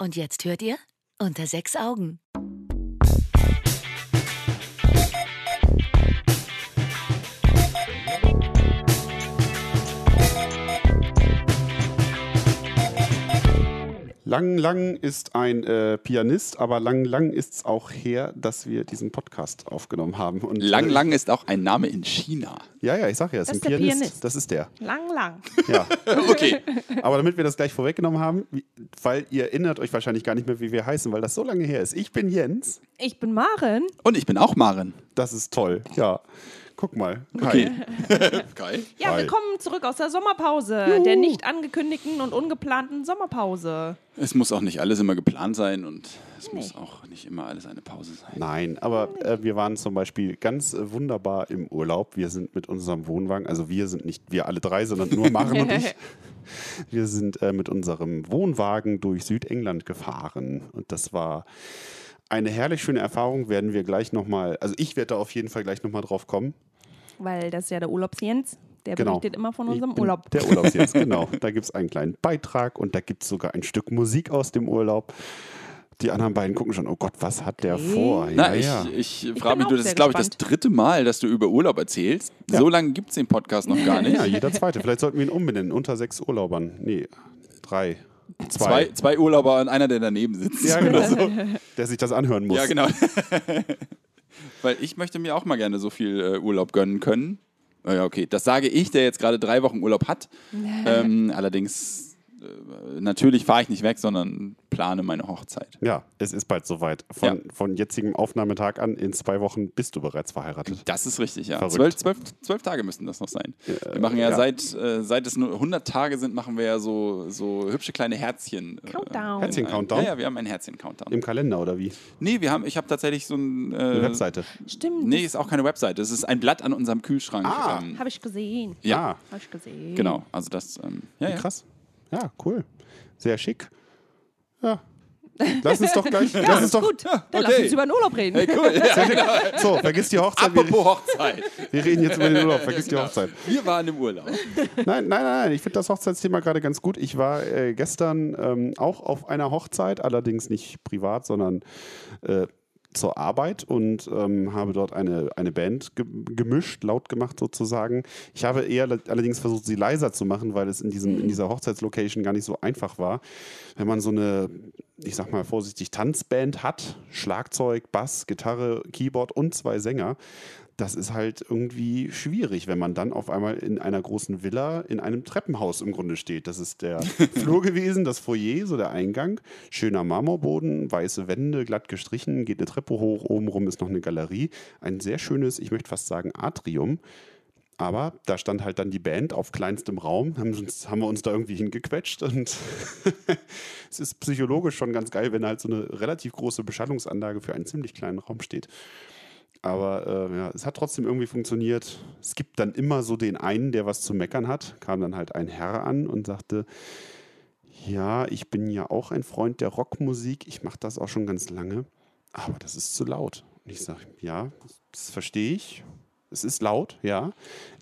Und jetzt hört ihr unter sechs Augen. Lang, lang ist ein äh, Pianist, aber lang, lang ist es auch her, dass wir diesen Podcast aufgenommen haben. Und, Lang äh, Lang ist auch ein Name in China. Ja, ja, ich sag ja, es Das ist ein Pianist. Pianist. Das ist der. Lang, lang. Ja. Okay. aber damit wir das gleich vorweggenommen haben, wie- weil ihr erinnert euch wahrscheinlich gar nicht mehr, wie wir heißen, weil das so lange her ist. Ich bin Jens. Ich bin Maren. Und ich bin auch Maren. Das ist toll. Ja. Guck mal. Hi. Okay. Geil. Ja, Hi. wir kommen zurück aus der Sommerpause. Der nicht angekündigten und ungeplanten Sommerpause. Es muss auch nicht alles immer geplant sein und es muss auch nicht immer alles eine Pause sein. Nein, aber äh, wir waren zum Beispiel ganz äh, wunderbar im Urlaub. Wir sind mit unserem Wohnwagen, also wir sind nicht wir alle drei, sondern nur Maren und ich. Wir sind äh, mit unserem Wohnwagen durch Südengland gefahren und das war eine herrlich schöne Erfahrung. Werden wir gleich nochmal, also ich werde da auf jeden Fall gleich nochmal drauf kommen. Weil das ist ja der Urlaubsjens. Der Genau. berichtet immer von Ich unserem Urlaub. Der Urlaubsjens, genau. Da gibt es einen kleinen Beitrag und da gibt es sogar ein Stück Musik aus dem Urlaub. Die anderen beiden gucken schon, oh Gott, was hat der Okay. vor? Na, ja, ich, ja. ich frage bin mich, du, das ist, glaube ich, das dritte Mal, dass du über Urlaub erzählst. Ja. So lange gibt es den Podcast noch gar nicht. Ja, jeder zweite. Vielleicht sollten wir ihn umbenennen. Unter sechs Urlaubern. Nee, drei. Zwei, Zwei. zwei Urlauber und einer, der daneben sitzt. Ja, genau. Der sich das anhören muss. Ja, genau. Weil ich möchte mir auch mal gerne so viel äh, Urlaub gönnen können. Na Ja, okay. Das sage ich, der jetzt gerade drei Wochen Urlaub hat. ähm, allerdings, natürlich fahre ich nicht weg, sondern plane meine Hochzeit. Ja, es ist bald soweit. Von, von jetzigem Aufnahmetag an in zwei Wochen bist du bereits verheiratet. Das ist richtig, ja. Zwölf, zwölf, zwölf Tage müssten das noch sein. wir machen ja, ja. Seit, äh, seit es nur 100 Tage sind, machen wir ja so, so hübsche kleine Herzchen. äh, Countdown. Herzchen-Countdown? Ja, ja, wir haben einen Herzchen-Countdown. Im Kalender oder wie? Nee, wir haben, ich habe tatsächlich so ein. Äh, Eine Webseite. Stimmt. Nee, ist auch keine Webseite. Es ist ein Blatt an unserem Kühlschrank. Ah. Ähm, Habe ich gesehen. ja, Ah, Habe ich gesehen. genau. Also das. Ähm, ja, ja. krass. Ja, cool. Sehr schick. Ja. Lass uns doch gleich. lass uns doch. Gut, dann lass okay. uns über den Urlaub reden. Hey, cool. Ja, genau. So, vergiss die Hochzeit. Wir, Apropos Hochzeit. wir reden jetzt über den Urlaub. Vergiss die Hochzeit. Wir waren im Urlaub. Nein, nein, nein, nein. Ich finde das Hochzeitsthema gerade ganz gut. Ich war äh, gestern ähm, auch auf einer Hochzeit, allerdings nicht privat, sondern äh, zur Arbeit und ähm, habe dort eine, eine Band ge gemischt, laut gemacht sozusagen. Ich habe eher le- allerdings versucht, sie leiser zu machen, weil es in, diesem, in dieser Hochzeitslocation gar nicht so einfach war. Wenn man so eine, ich sag mal vorsichtig, Tanzband hat, Schlagzeug, Bass, Gitarre, Keyboard und zwei Sänger, das ist halt irgendwie schwierig, wenn man dann auf einmal in einer großen Villa in einem Treppenhaus im Grunde steht. Das ist der Flur gewesen, das Foyer, so der Eingang. Schöner Marmorboden, weiße Wände, glatt gestrichen, geht eine Treppe hoch, obenrum ist noch eine Galerie. Ein sehr schönes, ich möchte fast sagen, Atrium. Aber da stand halt dann die Band auf kleinstem Raum, haben, uns, haben wir uns da irgendwie hingequetscht und es ist psychologisch schon ganz geil, wenn halt so eine relativ große Beschallungsanlage für einen ziemlich kleinen Raum steht. Aber äh, ja, es hat trotzdem irgendwie funktioniert. Es gibt dann immer so den einen, der was zu meckern hat. Kam dann halt ein Herr an und sagte, ja, ich bin ja auch ein Freund der Rockmusik. Ich mache das auch schon ganz lange. Aber das ist zu laut. Und ich sage, ja, das verstehe ich. Es ist laut, ja.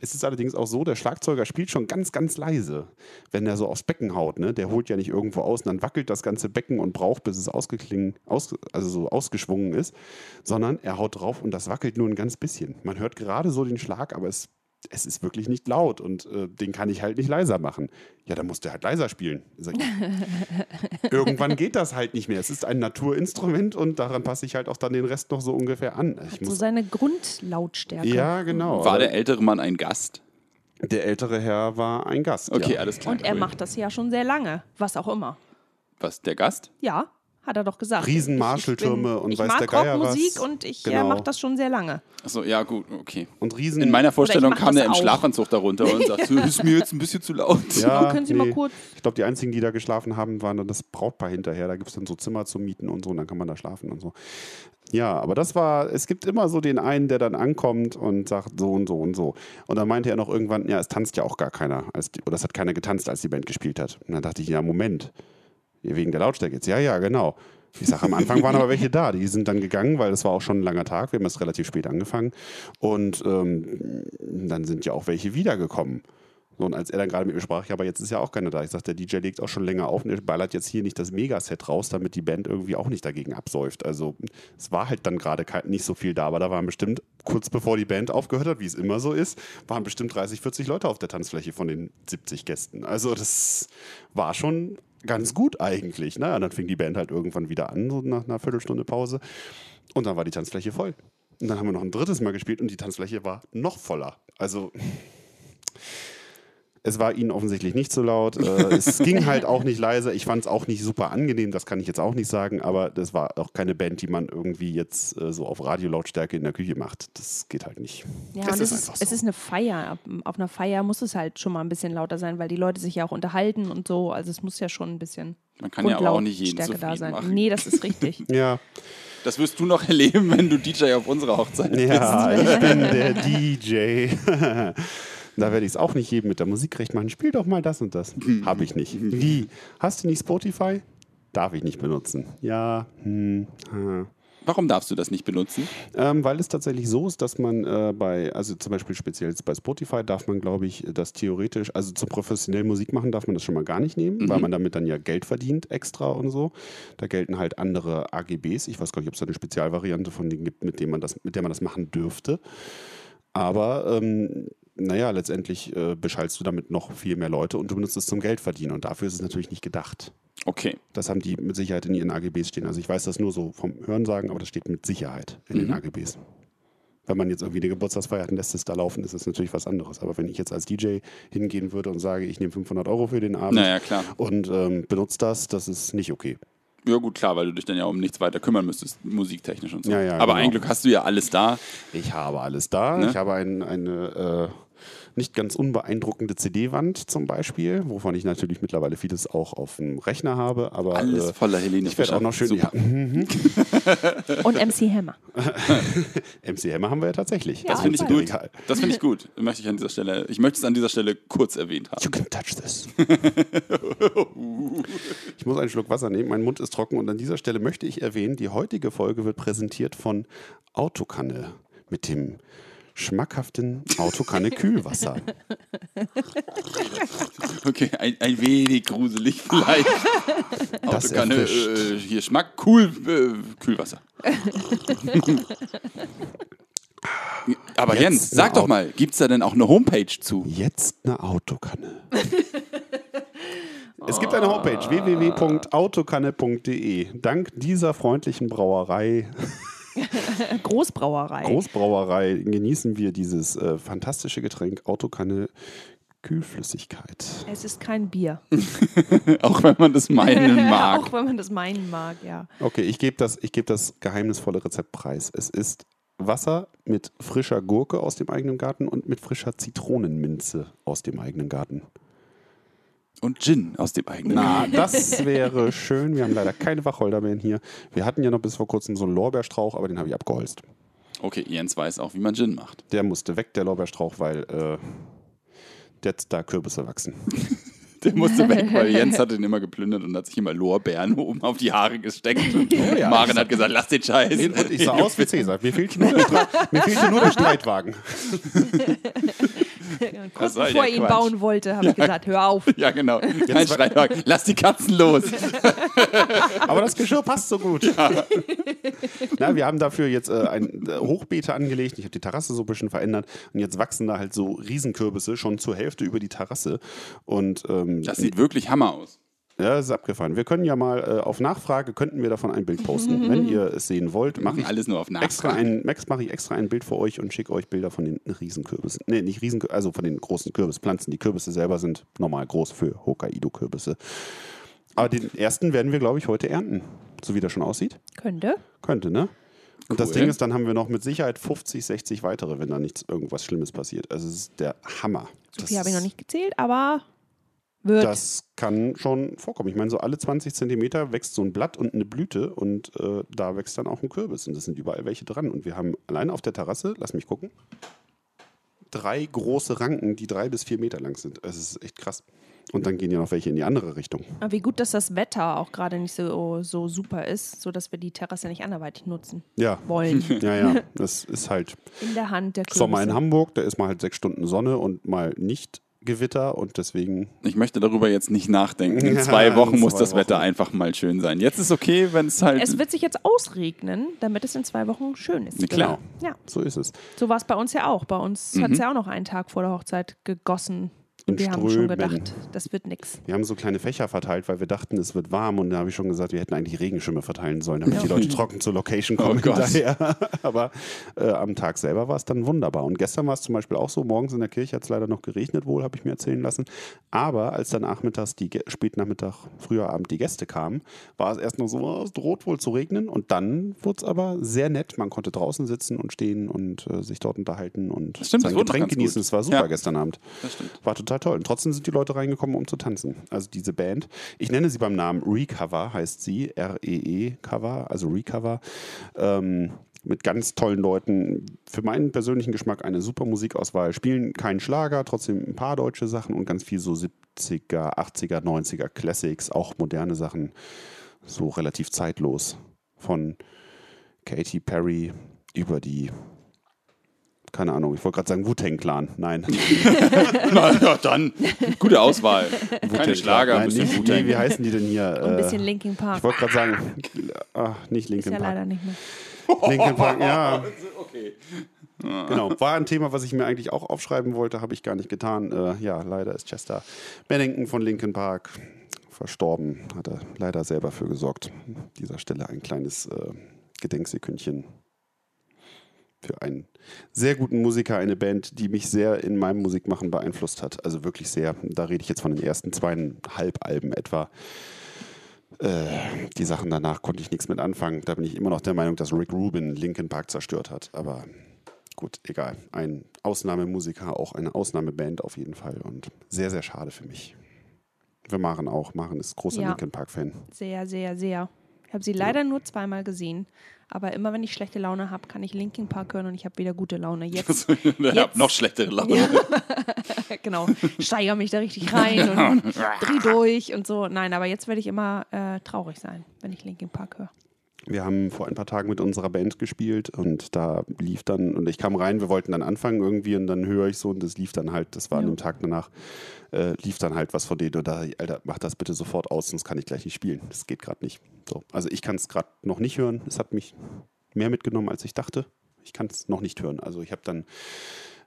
Es ist allerdings auch so, der Schlagzeuger spielt schon ganz, ganz leise, wenn er so aufs Becken haut. Ne? Der holt ja nicht irgendwo aus und dann wackelt das ganze Becken und braucht, bis es ausgeklingen, aus, also so ausgeschwungen ist, sondern er haut drauf und das wackelt nur ein ganz bisschen. Man hört gerade so den Schlag, aber es, es ist wirklich nicht laut und äh, den kann ich halt nicht leiser machen. Ja, dann muss der halt leiser spielen. Ich Irgendwann geht das halt nicht mehr. Es ist ein Naturinstrument und daran passe ich halt auch dann den Rest noch so ungefähr an. Ich So muss, seine Grundlautstärke. ja, genau. War der ältere Mann ein Gast? der ältere Herr war ein Gast. Okay, ja. alles klar. Und er macht das ja schon sehr lange. Was auch immer. Was, der Gast? Ja, hat er doch gesagt. Riesen bin- und ich weiß mag der Geier Rockmusik was. und ich Genau. äh, mache das schon sehr lange. Achso, ja, gut, okay. Und Riesen. In meiner Vorstellung kam der das im. Schlafanzug darunter und sagt, das ist mir jetzt ein bisschen zu laut. ja, können Sie mal kurz- Ich glaube, die einzigen, die da geschlafen haben, waren dann das Brautpaar hinterher. Da gibt es dann so Zimmer zu mieten und so und dann kann man da schlafen und so. Ja, aber das war, es gibt immer so den einen, der dann ankommt und sagt so und so und so. Und dann meinte er noch irgendwann, ja, es tanzt ja auch gar keiner. Als die, oder es hat keiner getanzt, als die Band gespielt hat. Und dann dachte ich, ja, Moment. Wegen der Lautstärke jetzt. Ja, ja, genau. Ich sage, am Anfang waren aber welche da. Die sind dann gegangen, weil es war auch schon ein langer Tag. Wir haben es relativ spät angefangen. Und ähm, dann sind ja auch welche wiedergekommen. Und als er dann gerade mit mir sprach, ja, aber jetzt ist ja auch keiner da. Ich sagte, der DJ legt auch schon länger auf und er ballert jetzt hier nicht das Megaset raus, damit die Band irgendwie auch nicht dagegen absäuft. Also es war halt dann gerade nicht so viel da, aber da waren bestimmt, kurz bevor die Band aufgehört hat, wie es immer so ist, waren bestimmt 30, 40 Leute auf der Tanzfläche von den 70 Gästen. Also das war schon ganz gut eigentlich. Ne? Und dann fing die Band halt irgendwann wieder an, so nach einer Viertelstunde Pause. Und dann war die Tanzfläche voll. Und dann haben wir noch ein drittes Mal gespielt und die Tanzfläche war noch voller. Also es war ihnen offensichtlich nicht so laut. Äh, es ging halt auch nicht leise. Ich fand es auch nicht super angenehm, das kann ich jetzt auch nicht sagen, aber das war auch keine Band, die man irgendwie jetzt äh, so auf Radiolautstärke in der Küche macht. Das geht halt nicht. Ja, das und es ist, einfach es so. ist eine Feier. Auf einer Feier muss es halt schon mal ein bisschen lauter sein, weil die Leute sich ja auch unterhalten und so. Also es muss ja schon ein bisschen Man kann ja aber auch nicht jeden Grundlautstärke da sein. machen. Nee, das ist richtig. Ja, Das wirst du noch erleben, wenn du DJ auf unserer Hochzeit bist. ja ich bin der DJ. Da werde ich es auch nicht jedem mit der Musik recht machen. Spiel doch mal das und das. Habe ich nicht. Wie? Hast du nicht Spotify? Darf ich nicht benutzen. Ja, hm, ha. Warum darfst du das nicht benutzen? Ähm, weil es tatsächlich so ist, dass man äh, bei, also zum Beispiel speziell bei Spotify darf man, glaube ich, das theoretisch, also zum professionellen Musik machen darf man das schon mal gar nicht nehmen, weil man damit dann ja Geld verdient extra und so. Da gelten halt andere AGBs. Ich weiß gar nicht, ob es da eine Spezialvariante von denen gibt, mit, dem man das, mit der man das machen dürfte. Aber ähm, naja, letztendlich äh, beschallst du damit noch viel mehr Leute und du benutzt es zum Geld verdienen. Und dafür ist es natürlich nicht gedacht. Okay. Das haben die mit Sicherheit in ihren AGBs stehen. Also ich weiß das nur so vom Hörensagen, aber das steht mit Sicherheit in den AGBs. Wenn man jetzt irgendwie eine Geburtstagsfeier hat und lässt es da laufen, ist es natürlich was anderes. Aber wenn ich jetzt als DJ hingehen würde und sage, ich nehme 500 Euro für den Abend Naja, klar. und ähm, benutze das, das ist nicht okay. Ja, gut, klar, weil du dich dann ja um nichts weiter kümmern müsstest, musiktechnisch und so. Ja, ja, Aber genau. ein Glück hast du ja alles da. Ich habe alles da. Ne? Ich habe ein, eine äh, nicht ganz unbeeindruckende CD-Wand zum Beispiel, wovon ich natürlich mittlerweile vieles auch auf dem Rechner habe. Aber Alles äh, voller Helene ich werde auch noch schön. Ja, Und MC Hammer. MC Hammer haben wir ja tatsächlich. Das finde ich gut. egal. Das finde ich gut. Möchte ich an dieser Stelle, ich möchte es an dieser Stelle kurz erwähnt haben. You can touch this. ich muss einen Schluck Wasser nehmen, mein Mund ist trocken und an dieser Stelle möchte ich erwähnen, die heutige Folge wird präsentiert von Autokanne mit dem schmackhaften Autokanne Kühlwasser. Okay, ein, ein wenig gruselig vielleicht. Das Autokanne, erfrischt. äh, hier Schmack, cool, äh, Kühlwasser. Aber Jetzt Jens, sag eine doch Au- mal, gibt es da denn auch eine Homepage zu? Jetzt eine Autokanne. Es gibt eine Homepage www.autokanne.de. Dank dieser freundlichen Brauerei, Großbrauerei. Großbrauerei, genießen wir dieses äh, fantastische Getränk Autokanne Kühlflüssigkeit. es ist kein Bier. Auch wenn man das meinen mag. Auch wenn man das meinen mag, ja. Okay, ich gebe das, ich geb das geheimnisvolle Rezept preis. Es ist Wasser mit frischer Gurke aus dem eigenen Garten und mit frischer Zitronenminze aus dem eigenen Garten. Und Gin aus dem eigenen. Na, das wäre schön. Wir haben leider keine Wacholderbeeren hier. Wir hatten ja noch bis vor kurzem so einen Lorbeerstrauch, aber den habe ich abgeholzt. Okay, Jens weiß auch, wie man Gin macht. Der musste weg, der Lorbeerstrauch, weil äh, jetzt da Kürbisse wachsen. Der musste weg, weil Jens hat ihn immer geplündert und hat sich immer Lorbeeren oben auf die Haare gesteckt. Und Oh ja. Maren hat gesagt, lass den Scheiß. Und ich sah aus wie Cäsar. Mir fehlte nur der, mir fehlte nur der Streitwagen. Kurz bevor der er ihn Quatsch? bauen wollte, habe ich gesagt, hör auf. Ja, genau. Kein Streitwagen. Lass die Katzen los. Aber das Geschirr passt so gut. Na, wir haben dafür jetzt äh, ein äh, Hochbeete angelegt. Ich habe die Terrasse so ein bisschen verändert. Und jetzt wachsen da halt so Riesenkürbisse schon zur Hälfte über die Terrasse. Und ähm, Das sieht wirklich Hammer aus. Ja, das ist abgefahren. Wir können ja mal äh, auf Nachfrage, könnten wir davon ein Bild posten. Wenn ihr es sehen wollt, mache ich Alles nur auf extra Nachfrage. ein, Max mache ich extra ein Bild für euch und schicke euch Bilder von den Riesenkürbissen. Nee, nicht Riesen, also von den großen Kürbispflanzen. Die Kürbisse selber sind normal groß für Hokkaido-Kürbisse. Aber den ersten werden wir, glaube ich, heute ernten. So wie der schon aussieht. Könnte. Könnte, ne? Und das. Ding ist, dann haben wir noch mit Sicherheit 50, 60 weitere, wenn da nichts irgendwas Schlimmes passiert. Also es ist der Hammer. So viel habe ich noch nicht gezählt, aber wird. Das kann schon vorkommen. Ich meine, so alle 20 Zentimeter wächst so ein Blatt und eine Blüte und äh, da wächst dann auch ein Kürbis. Und das sind überall welche dran. Und wir haben allein auf der Terrasse, lass mich gucken, drei große Ranken, die drei bis vier Meter lang sind. Es ist echt krass. Und dann gehen ja noch welche in die andere Richtung. Aber wie gut, dass das Wetter auch gerade nicht so, so super ist, sodass wir die Terrasse nicht anderweitig nutzen Ja. wollen. Ja, ja. Das ist halt In der Hand der Kürbisse. Sommer in Hamburg, da ist mal halt sechs Stunden Sonne und mal nicht Gewitter und deswegen. Ich möchte darüber jetzt nicht nachdenken. In zwei Wochen in muss zwei das Wetter Wochen. einfach mal schön sein. Jetzt ist okay, wenn es halt. Es wird sich jetzt ausregnen, damit es in zwei Wochen schön ist. Ja, klar. Ja, So ist es. so war es bei uns ja auch. Bei uns hat es ja auch noch einen Tag vor der Hochzeit gegossen. In Und wir haben schon Strömen. gedacht, das wird nix. Wir haben so kleine Fächer verteilt, weil wir dachten, es wird warm und da habe ich schon gesagt, wir hätten eigentlich Regenschirme verteilen sollen, damit die Leute trocken zur Location kommen Oh hinterher. Aber äh, am Tag selber war es dann wunderbar. Und gestern war es zum Beispiel auch so, morgens in der Kirche hat es leider noch geregnet wohl, habe ich mir erzählen lassen. Aber als dann nachmittags, die, Gä- spät Nachmittag, früher Abend die Gäste kamen, war es erst noch so, oh, es droht wohl zu regnen. Und dann wurde es aber sehr nett. Man konnte draußen sitzen und stehen und äh, sich dort unterhalten und stimmt, das sein wurde noch Getränk genießen. gut. Es war super Ja. gestern Abend. das stimmt. War total toll. Und trotzdem sind die Leute reingekommen, um zu tanzen. Also diese Band. Ich nenne sie beim Namen Recover, heißt sie. R-E-E-Cover, also Recover. Ähm, mit ganz tollen Leuten. Für meinen persönlichen Geschmack eine super Musikauswahl. Spielen keinen Schlager, trotzdem ein paar deutsche Sachen und ganz viel so 70er, 80er, 90er Classics, auch moderne Sachen. So relativ zeitlos. Von Katy Perry über die, keine Ahnung, ich wollte gerade sagen Wu-Tang Clan. Nein. Na ja, dann. Gute Auswahl. Keine Schlager, ein Nein, bisschen nicht, Wu-Tang. nee, wie heißen die denn hier? Und ein Äh, bisschen Linkin Park. ich wollte gerade sagen, ach, nicht Ist Linkin ja Park. leider nicht mehr. Linkin Park, ja, Okay. genau. War ein Thema, was ich mir eigentlich auch aufschreiben wollte, habe ich gar nicht getan. Äh, ja, leider ist Chester Bennington von Linkin Park verstorben. Hat er leider selber für gesorgt. An dieser Stelle ein kleines äh, Gedenksekündchen für einen sehr guten Musiker, eine Band, die mich sehr in meinem Musikmachen beeinflusst hat. Also wirklich sehr. Da rede ich jetzt von den ersten zweieinhalb Alben etwa. Äh, die Sachen danach konnte ich nichts mit anfangen. Da bin ich immer noch der Meinung, dass Rick Rubin Linkin Park zerstört hat. Aber gut, egal. Ein Ausnahmemusiker, auch eine Ausnahmeband auf jeden Fall. Und sehr, sehr schade für mich. Wir machen auch. Maren ist großer Ja. Linkin Park-Fan. Sehr, sehr, sehr. Ich habe sie leider nur zweimal gesehen. Aber immer wenn ich schlechte Laune habe, kann ich Linkin Park hören und ich habe wieder gute Laune. Jetzt, ich hab noch schlechtere Laune. genau, steigere mich da richtig rein und dreh durch und so. Nein, aber jetzt werde ich immer äh, traurig sein, wenn ich Linkin Park höre. Wir haben vor ein paar Tagen mit unserer Band gespielt und da lief dann, und ich kam rein, wir wollten dann anfangen irgendwie und dann höre ich so und das lief dann halt, das war an Ja. dem Tag danach, äh, lief dann halt was von denen und da, Alter, mach das bitte sofort aus, sonst kann ich gleich nicht spielen. Das geht gerade nicht. So. Also ich kann es gerade noch nicht hören. Es hat mich mehr mitgenommen, als ich dachte. Ich kann es noch nicht hören. Also ich habe dann,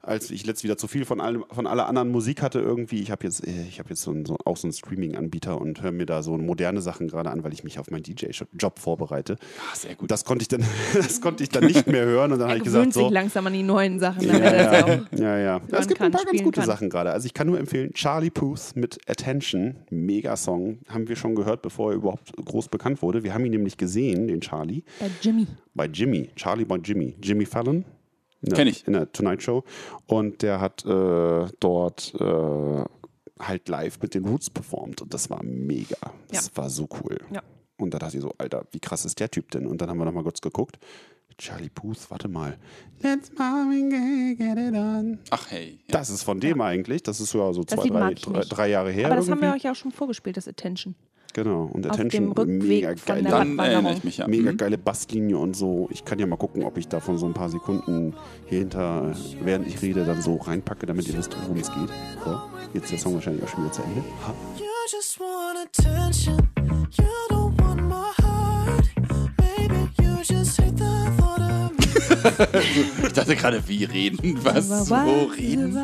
als ich letztes wieder zu viel von, allem, von aller anderen Musik hatte irgendwie, ich habe jetzt, äh, ich habe jetzt so, ein, so auch so einen Streaming-Anbieter und höre mir da so moderne Sachen gerade an, weil ich mich auf meinen DJ-Job vorbereite. Ah, sehr gut. Das konnte ich dann, das konnte ich dann nicht mehr hören und dann habe ich gesagt, so. sich langsam an die neuen Sachen. Ja, ja, auch ja, ja. Es gibt kann, ein paar ganz gute kann. Sachen gerade. Also ich kann nur empfehlen, Charlie Puth mit Attention, mega Song, haben wir schon gehört, bevor er überhaupt groß bekannt wurde. Wir haben ihn nämlich gesehen, den Charlie, Bei Jimmy. bei Jimmy, Charlie bei Jimmy, Jimmy Fallon. In der- Kenn ich. In der Tonight Show. Und der hat äh, dort äh, halt live mit den Roots performt und das war mega. Das Ja. war so cool. Ja. Und da dachte ich so, Alter, wie krass ist der Typ denn? Und dann haben wir nochmal kurz geguckt. Charlie Puth, warte mal. Let's Marvin Gaye, get it on. Ach hey. Ja. Das ist von dem eigentlich. Das ist ja so Das zwei, drei, drei, drei Jahre her. Aber das haben wir irgendwie. euch auch schon vorgespielt, das Attention. Genau. Und Auf Attention, mega der Dann erinnere ich mich ja. mega Mhm. geile Basslinie und so. Ich kann ja mal gucken, ob ich davon so ein paar Sekunden hier hinter, während ich rede, dann so reinpacke, damit ihr wisst, worum es geht. So, jetzt ist der Song wahrscheinlich auch schon wieder zu Ende. Ha. You just want attention. You don't want my heart. Maybe you just hate the thought of me. Ich dachte gerade, wie reden? Was? So reden?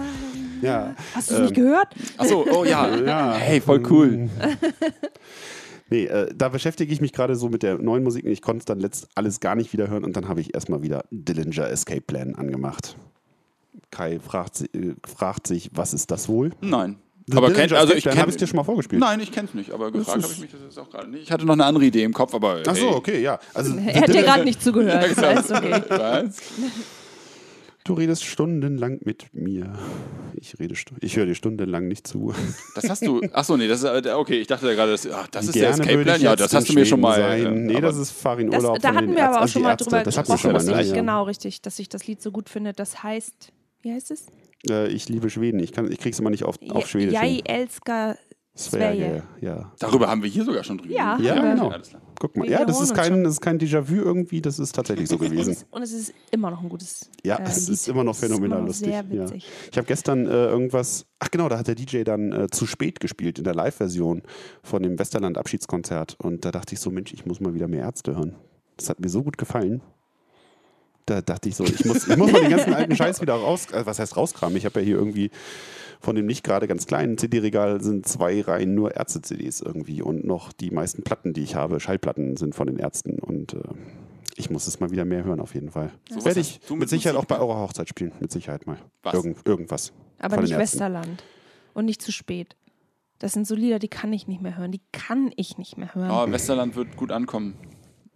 Ja. Hast du es nicht gehört? Achso, oh ja. Ja. Hey, voll cool. Nee, äh, da beschäftige ich mich gerade so mit der neuen Musik und ich konnte es dann letzt alles gar nicht wieder hören und dann habe ich erstmal wieder Dillinger Escape Plan angemacht. Kai fragt, äh, fragt sich, was ist das wohl? Nein. The aber kennt, also ich kenne habe ich dir schon mal vorgespielt. Nein, ich kenne es nicht, aber gefragt habe ich mich das jetzt auch gerade nicht. Ich hatte noch eine andere Idee im Kopf, aber. Ach so, hey. okay, ja. Also, Er hat dir gerade nicht zugehört. Das heißt, okay. Was? Du redest stundenlang mit mir. Ich rede, ich höre dir stundenlang nicht zu. Das hast du. Achso, nee, das ist. äh, Okay, ich dachte gerade, das, ach, das ist der Gerne Escape würde Plan. ich Ja, das hast du mir schon mal. Sein. äh, nee, das ist Farin Das, Urlaub da von hatten wir aber auch schon mal Ärzte. drüber Das gesprochen. schon mal, ne? richtig, Ja. Genau, richtig. Dass ich das Lied so gut finde. Das heißt, wie heißt es? Äh, ich liebe Schweden. Ich, kann, ich krieg's immer nicht auf, auf Schwedisch. Jai. Elska Sverige, ja. Darüber haben wir hier sogar schon drüber. Ja, Ja, genau. Alles klar. Guck mal. Wir Ja, das ist kein, schon. das ist kein Déjà-vu irgendwie, das ist tatsächlich so gewesen. es, und es ist immer noch ein gutes. Ja, äh, es ist immer noch phänomenal immer noch lustig. Sehr ja. witzig. Ich habe gestern äh, irgendwas, ach genau, da hat der DJ dann äh, zu spät gespielt in der Live-Version von dem Westerland-Abschiedskonzert. Und da dachte ich so, Mensch, ich muss mal wieder mehr Ärzte hören. Das hat mir so gut gefallen. Da dachte ich so, ich muss, ich muss mal den ganzen alten Scheiß wieder raus, äh, was heißt rauskramen? Ich habe ja hier irgendwie von dem nicht gerade ganz kleinen CD-Regal sind zwei Reihen nur Ärzte-CDs irgendwie und noch die meisten Platten, die ich habe, Schallplatten sind von den Ärzten und äh, ich muss es mal wieder mehr hören auf jeden Fall. So Werde ich du mit mit Sicherheit auch bei eurer Hochzeit spielen, mit Sicherheit mal. Was? Irgend, irgendwas. Aber nicht. Westerland. Und nicht zu spät. Das sind so Lieder, die kann ich nicht mehr hören. Die kann ich nicht mehr hören. Oh, Westerland wird gut ankommen.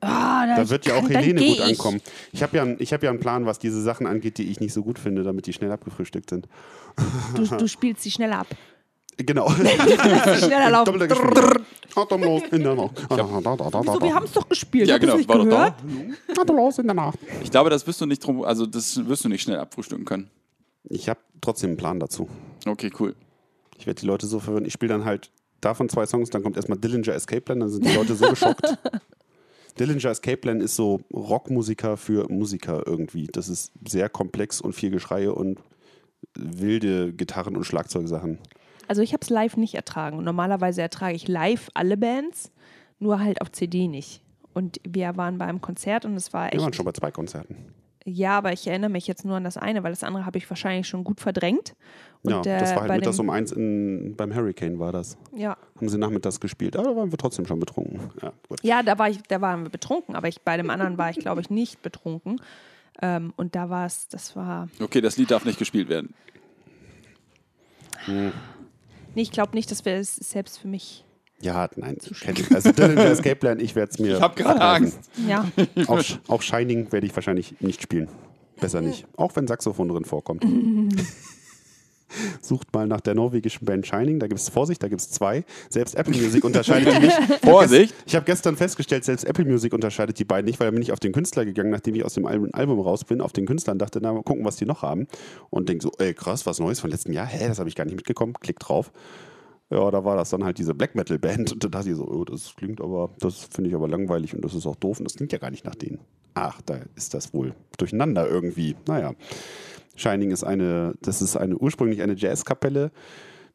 Ah, Da wird ja auch kann- Helene gut ich. ankommen. Ich habe ja, ich hab ja einen Plan, was diese Sachen angeht, die ich nicht so gut finde, damit die schnell abgefrühstückt sind. Du, du spielst sie schneller ab. Genau. Schneller laufen. Atemlos in der Nacht. So, wir haben es doch gespielt. Ja, genau, nicht war doch gehört? da. Atemlos in der Nacht. Ich glaube, das wirst du nicht drum, also das wirst du nicht schnell abfrühstücken können. Ich habe trotzdem einen Plan dazu. Okay, cool. Ich werde die Leute so verwirren. Ich spiele dann halt davon zwei Songs, dann kommt erstmal Dillinger Escape Plan, dann sind die Leute so geschockt. Dillinger Escape Plan ist so Rockmusiker für Musiker irgendwie. Das ist sehr komplex und viel Geschreie und wilde Gitarren- und Schlagzeugsachen. Also ich habe es live nicht ertragen. Normalerweise ertrage ich live alle Bands, nur halt auf CD nicht. Und wir waren bei einem Konzert und es war Wir waren echt. schon bei zwei Konzerten. Ja, aber ich erinnere mich jetzt nur an das eine, weil das andere habe ich wahrscheinlich schon gut verdrängt. Und, ja, das äh, war halt mittags um eins in, beim Hurricane war das. Ja. Haben sie nachmittags gespielt, aber da waren wir trotzdem schon betrunken. Ja, gut. Ja, da, war ich, da waren wir betrunken, aber ich, bei dem anderen war ich, glaube ich, nicht betrunken. Ähm, und da war es, das war. Okay, das Lied darf nicht gespielt werden. Nee, ich glaube nicht, dass wir es selbst für mich. Ja, nein, also Dillinger Escape Plan, ich werde es mir. Ich habe gerade. Angst. Ja. Auch, auch Shining werde ich wahrscheinlich nicht spielen. Besser nicht. Auch wenn Saxophon drin vorkommt. Sucht mal nach der norwegischen Band Shining. Da gibt es Vorsicht, da gibt es zwei. Selbst Apple Music unterscheidet die nicht. Vorsicht! Ich habe gestern festgestellt, selbst Apple Music unterscheidet die beiden nicht, weil da bin ich auf den Künstler gegangen, nachdem ich aus dem Album, raus bin, auf den Künstler und dachte, na, mal gucken, was die noch haben. Und denke so, ey, krass, was Neues von letzten Jahr. Hä, das habe ich gar nicht mitgekommen. Klick drauf. Ja, da war das dann halt diese Black Metal Band. Und da dachte ich so, oh, das klingt aber, das finde ich aber langweilig und das ist auch doof und das klingt ja gar nicht nach denen. Ach, da ist das wohl durcheinander irgendwie. Naja. Shining ist eine, das ist eine ursprünglich eine Jazzkapelle,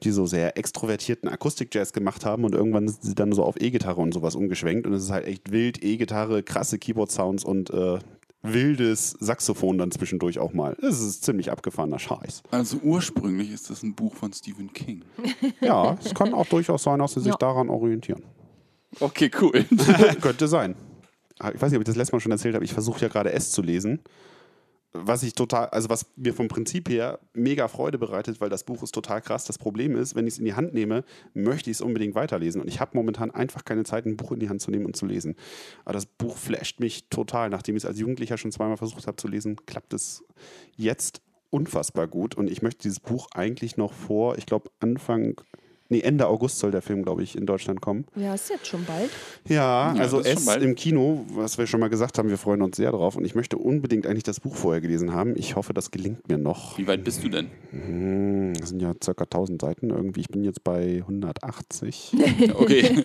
die so sehr extrovertierten Akustik-Jazz gemacht haben und irgendwann sind sie dann so auf E-Gitarre und sowas umgeschwenkt und es ist halt echt wild, E-Gitarre, krasse Keyboard-Sounds und äh, wildes Saxophon dann zwischendurch auch mal. Es ist ziemlich abgefahrener Scheiß. Also ursprünglich ist das ein Buch von Stephen King. Ja, es kann auch durchaus sein, dass sie sich Ja. daran orientieren. Okay, cool. Könnte sein. Ah, Ich weiß nicht, ob ich das letzte Mal schon erzählt habe. Ich versuche ja gerade S zu lesen. Was ich total, also was mir vom Prinzip her mega Freude bereitet, weil das Buch ist total krass. Das Problem ist, wenn ich es in die Hand nehme, möchte ich es unbedingt weiterlesen. Und ich habe momentan einfach keine Zeit, ein Buch in die Hand zu nehmen und zu lesen. Aber das Buch flasht mich total. Nachdem ich es als Jugendlicher schon zweimal versucht habe zu lesen, klappt es jetzt unfassbar gut. Und ich möchte dieses Buch eigentlich noch vor, ich glaube, Anfang, nee, Ende August soll der Film, glaube ich, in Deutschland kommen. Ja, ist jetzt schon bald. Ja, Ja, also bald. im Kino, was wir schon mal gesagt haben, wir freuen uns sehr drauf und ich möchte unbedingt eigentlich das Buch vorher gelesen haben. Ich hoffe, das gelingt mir noch. Wie weit bist du denn? Hm, Das sind ja circa 1000 Seiten irgendwie. Ich bin jetzt bei 180. Okay,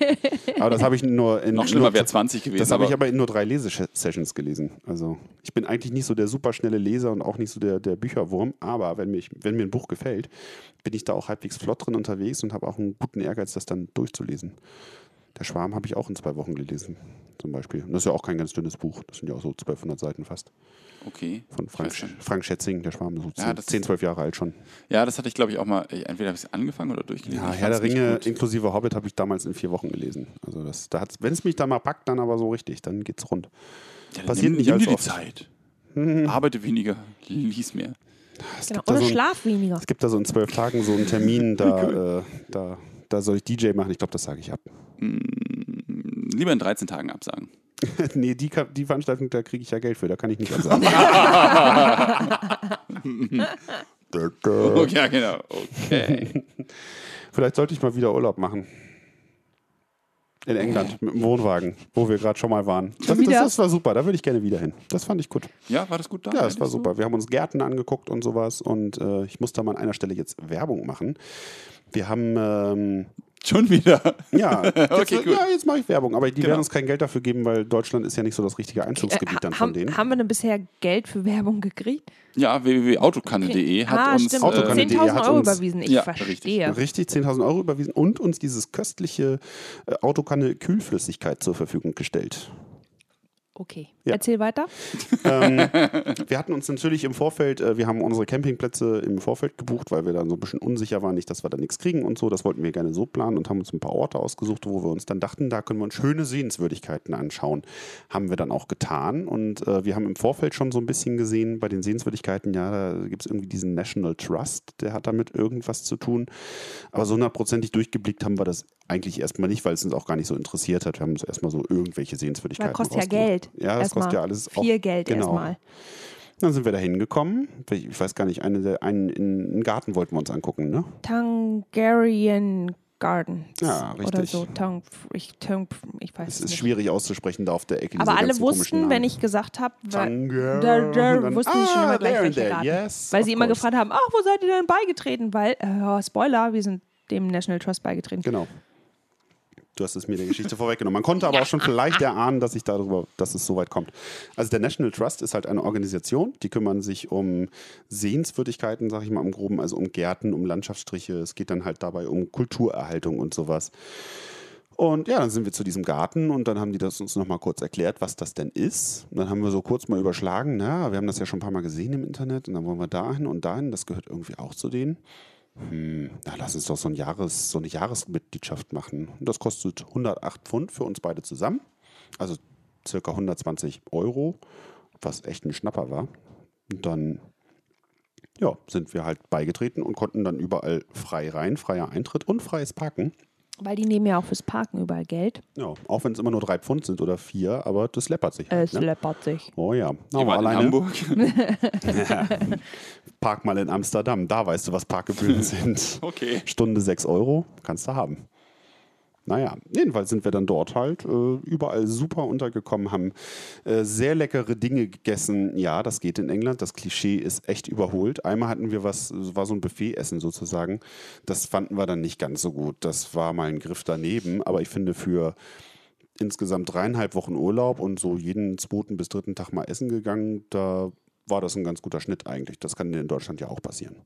aber das habe ich nur in noch schlimmer nur, wäre 20 gewesen. Das habe ich aber aber in nur drei Lesesessions gelesen. Also ich bin eigentlich nicht so der superschnelle Leser und auch nicht so der, der Bücherwurm, aber wenn, mich, wenn mir ein Buch gefällt, bin ich da auch halbwegs flott drin unterwegs und habe auch einen guten Ehrgeiz, das dann durchzulesen. Der Schwarm habe ich auch in zwei Wochen gelesen, zum Beispiel. Und das ist ja auch kein ganz dünnes Buch. Das sind ja auch so 1200 Seiten fast. okay. Von Frank. Frank Schätzing, der Schwarm, so Ja, 10, das- 10, 12 Jahre alt schon. Ja, das hatte ich, glaube ich, auch mal. Entweder habe ich es angefangen oder durchgelesen. Ja, Herr der Ringe inklusive Hobbit habe ich damals in vier Wochen gelesen. Also das, da wenn es mich da mal packt, dann aber so richtig, dann geht's rund. Ja, passiert nimm, nicht nimm dir die oft. Zeit. Arbeite weniger, lies mehr. Es Genau. gibt da Oder so ein- schlaf weniger. Es gibt da so in zwölf Tagen so einen Termin, da, äh, da, da soll ich DJ machen. Ich glaube, das sage ich ab. Lieber in 13 Tagen absagen. nee, die, die Veranstaltung, da kriege ich ja Geld für, da kann ich nicht absagen. Ja, genau. Okay. Vielleicht sollte ich mal wieder Urlaub machen. In England mit dem Wohnwagen, wo wir gerade schon mal waren. Das, das, das war super, da würde ich gerne wieder hin. Das fand ich gut. Ja, war das gut da? Ja, das war super. Wir haben uns Gärten angeguckt und sowas und äh, ich muss da mal an einer Stelle jetzt Werbung machen. Wir haben ähm, Schon wieder. Ja, jetzt, Okay, cool. ja jetzt mache ich Werbung. Aber die Genau. werden uns kein Geld dafür geben, weil Deutschland ist ja nicht so das richtige Einzugsgebiet dann Äh, von haben, denen. haben wir denn bisher Geld für Werbung gekriegt? Ja, www.autokanne.de hat ah, uns äh, 10.000 hat Euro uns- überwiesen. Ich Ja, verstehe. Richtig, 10.000 Euro überwiesen und uns dieses köstliche äh, Autokanne Kühlflüssigkeit zur Verfügung gestellt. Okay, Ja. erzähl weiter. ähm, wir hatten uns natürlich im Vorfeld, äh, wir haben unsere Campingplätze im Vorfeld gebucht, weil wir dann so ein bisschen unsicher waren, nicht, dass wir da nichts kriegen und so. Das wollten wir gerne so planen und haben uns ein paar Orte ausgesucht, wo wir uns dann dachten, da können wir uns schöne Sehenswürdigkeiten anschauen. Haben wir dann auch getan und äh, wir haben im Vorfeld schon so ein bisschen gesehen bei den Sehenswürdigkeiten, ja, da gibt es irgendwie diesen National Trust, der hat damit irgendwas zu tun. Aber so hundertprozentig durchgeblickt haben wir das eigentlich erstmal nicht, weil es uns auch gar nicht so interessiert hat. Wir haben uns erstmal so irgendwelche Sehenswürdigkeiten Weil kostet ja. Geld. Ja, das kostet ja alles auch Viel Geld genau. erstmal. Dann sind wir da hingekommen. Ich weiß gar nicht, einen, in, einen Garten wollten wir uns angucken, ne? Tangarian Garden. Ja, Oder richtig. so. Tang, ich, Tang, ich weiß Es es ist nicht. schwierig auszusprechen da auf der Ecke. Aber alle wussten, wenn ich gesagt habe, Tanger, wussten die schon ah, immer gleich, welcher Garten. yes, Weil sie immer course. gefragt haben, ach, wo seid ihr denn beigetreten? Weil, äh, Spoiler, wir sind dem National Trust beigetreten. Genau. Du hast es mir der Geschichte vorweggenommen. Man konnte aber auch schon vielleicht erahnen, dass ich darüber, dass es so weit kommt. Also der National Trust ist halt eine Organisation, die kümmern sich um Sehenswürdigkeiten, sag ich mal im Groben, also um Gärten, um Landschaftsstriche. Es geht dann halt dabei um Kulturerhaltung und sowas. Und ja, dann sind wir zu diesem Garten und dann haben die das uns nochmal kurz erklärt, was das denn ist. Und dann haben wir so kurz mal überschlagen, na, wir haben das ja schon ein paar Mal gesehen im Internet und dann wollen wir dahin und dahin, das gehört irgendwie auch zu denen. Hm, na, lass uns doch so, ein Jahres, so eine Jahresmitgliedschaft machen. Das kostet 108 Pfund für uns beide zusammen. Also circa 120 Euro, was echt ein Schnapper war. Und dann ja, sind wir halt beigetreten und konnten dann überall frei rein, freier Eintritt und freies Parken. Weil die nehmen ja auch fürs Parken überall Geld. Ja, auch wenn es immer nur drei Pfund sind oder vier, aber das läppert sich halt. Es ne? läppert sich. Oh ja, aber in alleine Hamburg. Park mal in Amsterdam, da weißt du, was Parkgebühren sind. Okay. Stunde 6 Euro, kannst du haben. Naja, jedenfalls sind wir dann dort halt äh, überall super untergekommen, haben äh, sehr leckere Dinge gegessen. Ja, das geht in England. Das Klischee ist echt überholt. Einmal hatten wir was, war so ein Buffetessen sozusagen. Das fanden wir dann nicht ganz so gut. Das war mal ein Griff daneben. Aber ich finde für insgesamt dreieinhalb Wochen Urlaub und so jeden zweiten bis dritten Tag mal essen gegangen, da war das ein ganz guter Schnitt eigentlich. Das kann in Deutschland ja auch passieren.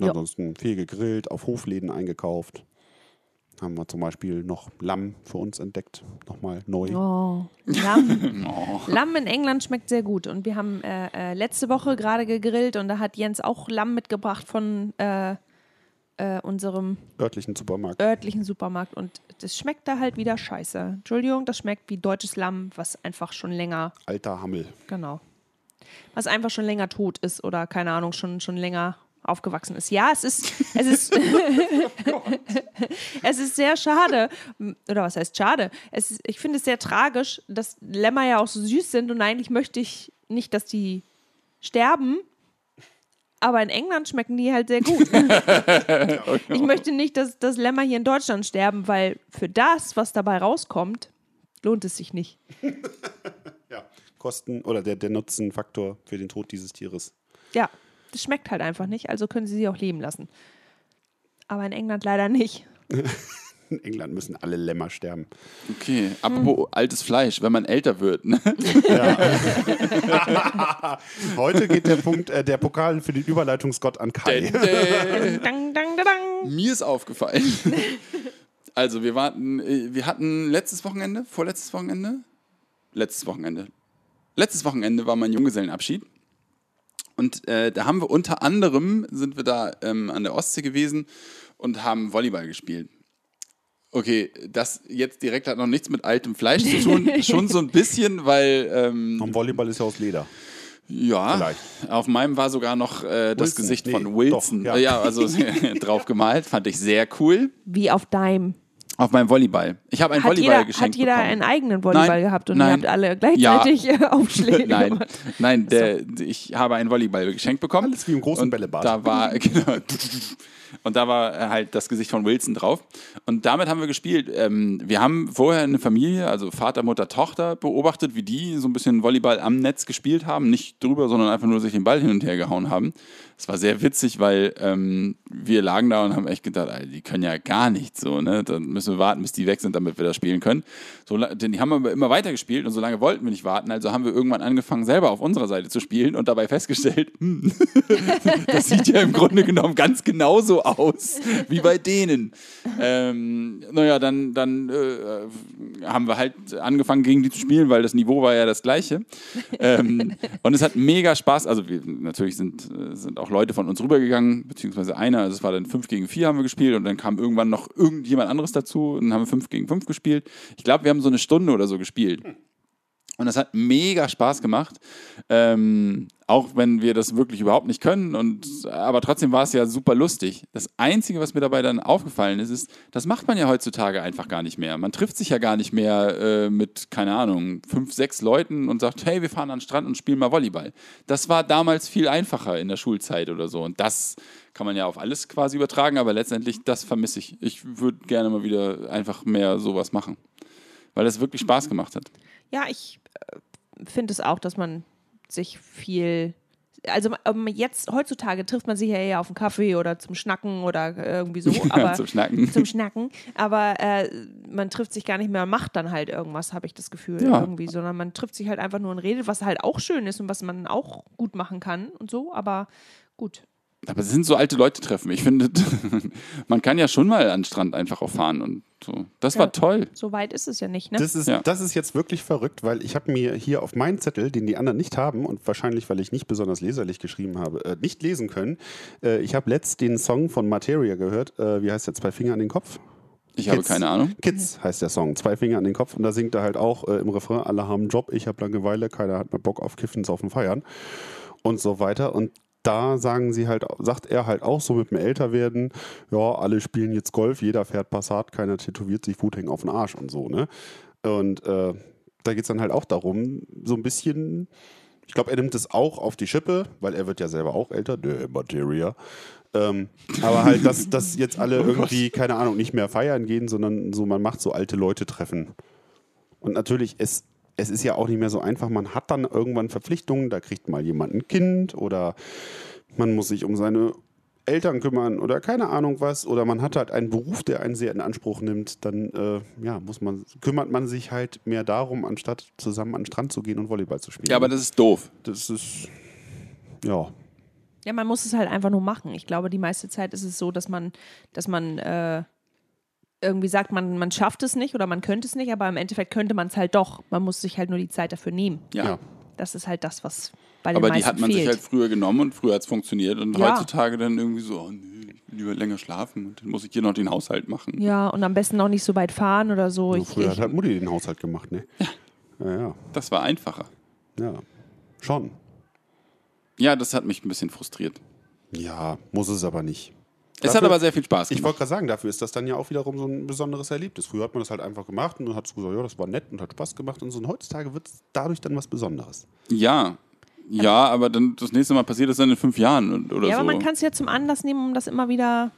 Ansonsten viel gegrillt, auf Hofläden eingekauft. Haben wir zum Beispiel noch Lamm für uns entdeckt. Nochmal neu. Oh, Lamm. Lamm in England schmeckt sehr gut. Und wir haben äh, äh, letzte Woche gerade gegrillt und da hat Jens auch Lamm mitgebracht von äh, äh, unserem Örtlichen Supermarkt. örtlichen Supermarkt. Und das schmeckt da halt wieder scheiße. Entschuldigung, das schmeckt wie deutsches Lamm, was einfach schon länger, Alter Hammel. genau, was einfach schon länger tot ist oder keine Ahnung, schon, schon länger aufgewachsen ist. Ja, es ist, es ist, es ist sehr schade. Oder was heißt schade? Es ist, ich finde es sehr tragisch, dass Lämmer ja auch so süß sind und eigentlich möchte ich nicht, dass die sterben. Aber in England schmecken die halt sehr gut. ich möchte nicht, dass, dass Lämmer hier in Deutschland sterben, weil für das, was dabei rauskommt, lohnt es sich nicht. Ja. Kosten oder der, der Nutzenfaktor für den Tod dieses Tieres. Ja, das schmeckt halt einfach nicht, also können sie sie auch leben lassen. Aber in England leider nicht. In England müssen alle Lämmer sterben. Okay, apropos altes Fleisch, wenn man älter wird. Ne? Heute geht der Punkt, äh, der Pokal für den Überleitungsgott an Kai. Dang, dang, dang, dang. Mir ist aufgefallen. Also, wir warten, äh, wir hatten letztes Wochenende, vorletztes Wochenende, letztes Wochenende. Letztes Wochenende war mein Junggesellenabschied. Und äh, da haben wir unter anderem, sind wir da ähm, an der Ostsee gewesen und haben Volleyball gespielt. Okay, das jetzt direkt hat noch nichts mit altem Fleisch zu tun. Schon so ein bisschen, weil ähm, Und Volleyball ist ja aus Leder. ja, Vielleicht. auf meinem war sogar noch äh, das Wilson, Gesicht nee, von Wilson. doch, ja. ja. also drauf gemalt, fand ich sehr cool. Wie auf deinem. Auf meinem Volleyball. Ich habe ein Hat Volleyball jeder, geschenkt hat jeder bekommen. einen eigenen Volleyball Nein, gehabt und nein. ihr habt alle gleichzeitig ja. Aufschläge Nein, gemacht. nein, der, ich habe einen Volleyball geschenkt bekommen. Alles wie im großen und Bällebad. Da war, genau. Und da war äh, halt das Gesicht von Wilson drauf. Und damit haben wir gespielt. Ähm, wir haben vorher eine Familie, also Vater, Mutter, Tochter, beobachtet, wie die so ein bisschen Volleyball am Netz gespielt haben. Nicht drüber, sondern einfach nur sich den Ball hin und her gehauen haben. Es war sehr witzig, weil ähm, wir lagen da und haben echt gedacht, Alter, die können ja gar nichts so, ne? Dann müssen wir warten, bis die weg sind, damit wir das spielen können. So, denn die haben aber immer weiter gespielt und so lange wollten wir nicht warten. Also haben wir irgendwann angefangen, selber auf unserer Seite zu spielen und dabei festgestellt, hm, das sieht ja im Grunde genommen ganz genauso aus wie bei denen. Ähm, naja, dann, dann äh, haben wir halt angefangen, gegen die zu spielen, weil das Niveau war ja das gleiche. Ähm, und es hat mega Spaß. Also wir, natürlich sind, äh, sind auch Leute von uns rübergegangen, beziehungsweise einer. Also es war dann 5 gegen 4 haben wir gespielt und dann kam irgendwann noch irgendjemand anderes dazu und dann haben wir 5 gegen 5 gespielt. Ich glaube, wir haben so eine Stunde oder so gespielt. Und das hat mega Spaß gemacht. Ähm, auch wenn wir das wirklich überhaupt nicht können. Und, aber trotzdem war es ja super lustig. Das Einzige, was mir dabei dann aufgefallen ist, ist, das macht man ja heutzutage einfach gar nicht mehr. Man trifft sich ja gar nicht mehr äh, mit, keine Ahnung, fünf, sechs Leuten und sagt, hey, wir fahren an den Strand und spielen mal Volleyball. Das war damals viel einfacher in der Schulzeit oder so. Und das kann man ja auf alles quasi übertragen, aber letztendlich, das vermisse ich. Ich würde gerne mal wieder einfach mehr sowas machen. Weil das wirklich Spaß gemacht hat. Ja, ich äh, finde es auch, dass man sich viel. Also ähm, jetzt heutzutage trifft man sich ja eher auf einen Kaffee oder zum Schnacken oder irgendwie so. Aber, Zum Schnacken. Zum Schnacken. Aber äh, man trifft sich gar nicht mehr und macht dann halt irgendwas, habe ich das Gefühl. Ja. Irgendwie, sondern man trifft sich halt einfach nur und redet, was halt auch schön ist und was man auch gut machen kann und so. Aber gut. Aber es sind so alte Leute treffen. Ich finde, man kann ja schon mal an den Strand einfach auch fahren und so. Das war Ja. toll. So weit ist es ja nicht, ne? Das ist, Ja. das ist jetzt wirklich verrückt, weil ich habe mir hier auf meinen Zettel, den die anderen nicht haben und wahrscheinlich, weil ich nicht besonders leserlich geschrieben habe, äh, nicht lesen können. Äh, ich habe letzt den Song von Materia gehört. Äh, wie heißt der? Zwei Finger an den Kopf? Ich habe Kids. keine Ahnung. Kids heißt der Song. Zwei Finger an den Kopf. Und da singt er halt auch äh, im Refrain, alle haben einen Job, ich habe Langeweile, keiner hat mehr Bock auf Kiffen, Saufen, Feiern und so weiter. Und da sagen sie halt, sagt er halt auch so mit dem Älterwerden, ja, alle spielen jetzt Golf, jeder fährt Passat, keiner tätowiert sich Futhängen auf den Arsch und so, ne? Und äh, da geht es dann halt auch darum, so ein bisschen, ich glaube, er nimmt es auch auf die Schippe, weil er wird ja selber auch älter, der Materia. Ähm, aber halt, dass, dass jetzt alle irgendwie, keine Ahnung, nicht mehr feiern gehen, sondern so, man macht so alte Leute treffen. Und natürlich, es, es ist ja auch nicht mehr so einfach. Man hat dann irgendwann Verpflichtungen, da kriegt mal jemand ein Kind oder man muss sich um seine Eltern kümmern oder keine Ahnung was. Oder man hat halt einen Beruf, der einen sehr in Anspruch nimmt. Dann äh, ja, muss man, kümmert man sich halt mehr darum, anstatt zusammen an den Strand zu gehen und Volleyball zu spielen. Ja, aber das ist doof. das ist, ja. Ja, man muss es halt einfach nur machen. Ich glaube, die meiste Zeit ist es so, dass man, dass man äh, irgendwie sagt, man, man schafft es nicht oder man könnte es nicht, aber im Endeffekt könnte man es halt doch. Man muss sich halt nur die Zeit dafür nehmen. Ja. Ja. Das ist halt das, was bei den Aber meisten die hat man fehlt. sich halt früher genommen und früher hat es funktioniert. Und Ja. heutzutage dann irgendwie so, oh, nee, ich will lieber länger schlafen und dann muss ich hier noch den Haushalt machen. ja, und am besten auch nicht so weit fahren oder so. Ich, früher hat ich, halt Mutti den Haushalt gemacht, ne? Ja, ja, Das war einfacher. ja. Schon. Ja, das hat mich ein bisschen frustriert. Ja, muss es aber nicht. Es hat Dafür- aber sehr viel Spaß Ich gemacht. wollte gerade sagen, dafür ist das dann ja auch wiederum so ein besonderes Erlebnis. Früher hat man das halt einfach gemacht und dann hat es gesagt, ja, das war nett und hat Spaß gemacht und so. Und heutzutage wird es dadurch dann was Besonderes. Ja. Ja, aber dann das nächste Mal passiert es dann in fünf Jahren oder ja, so. aber man kann es ja zum Anlass nehmen, um das immer wieder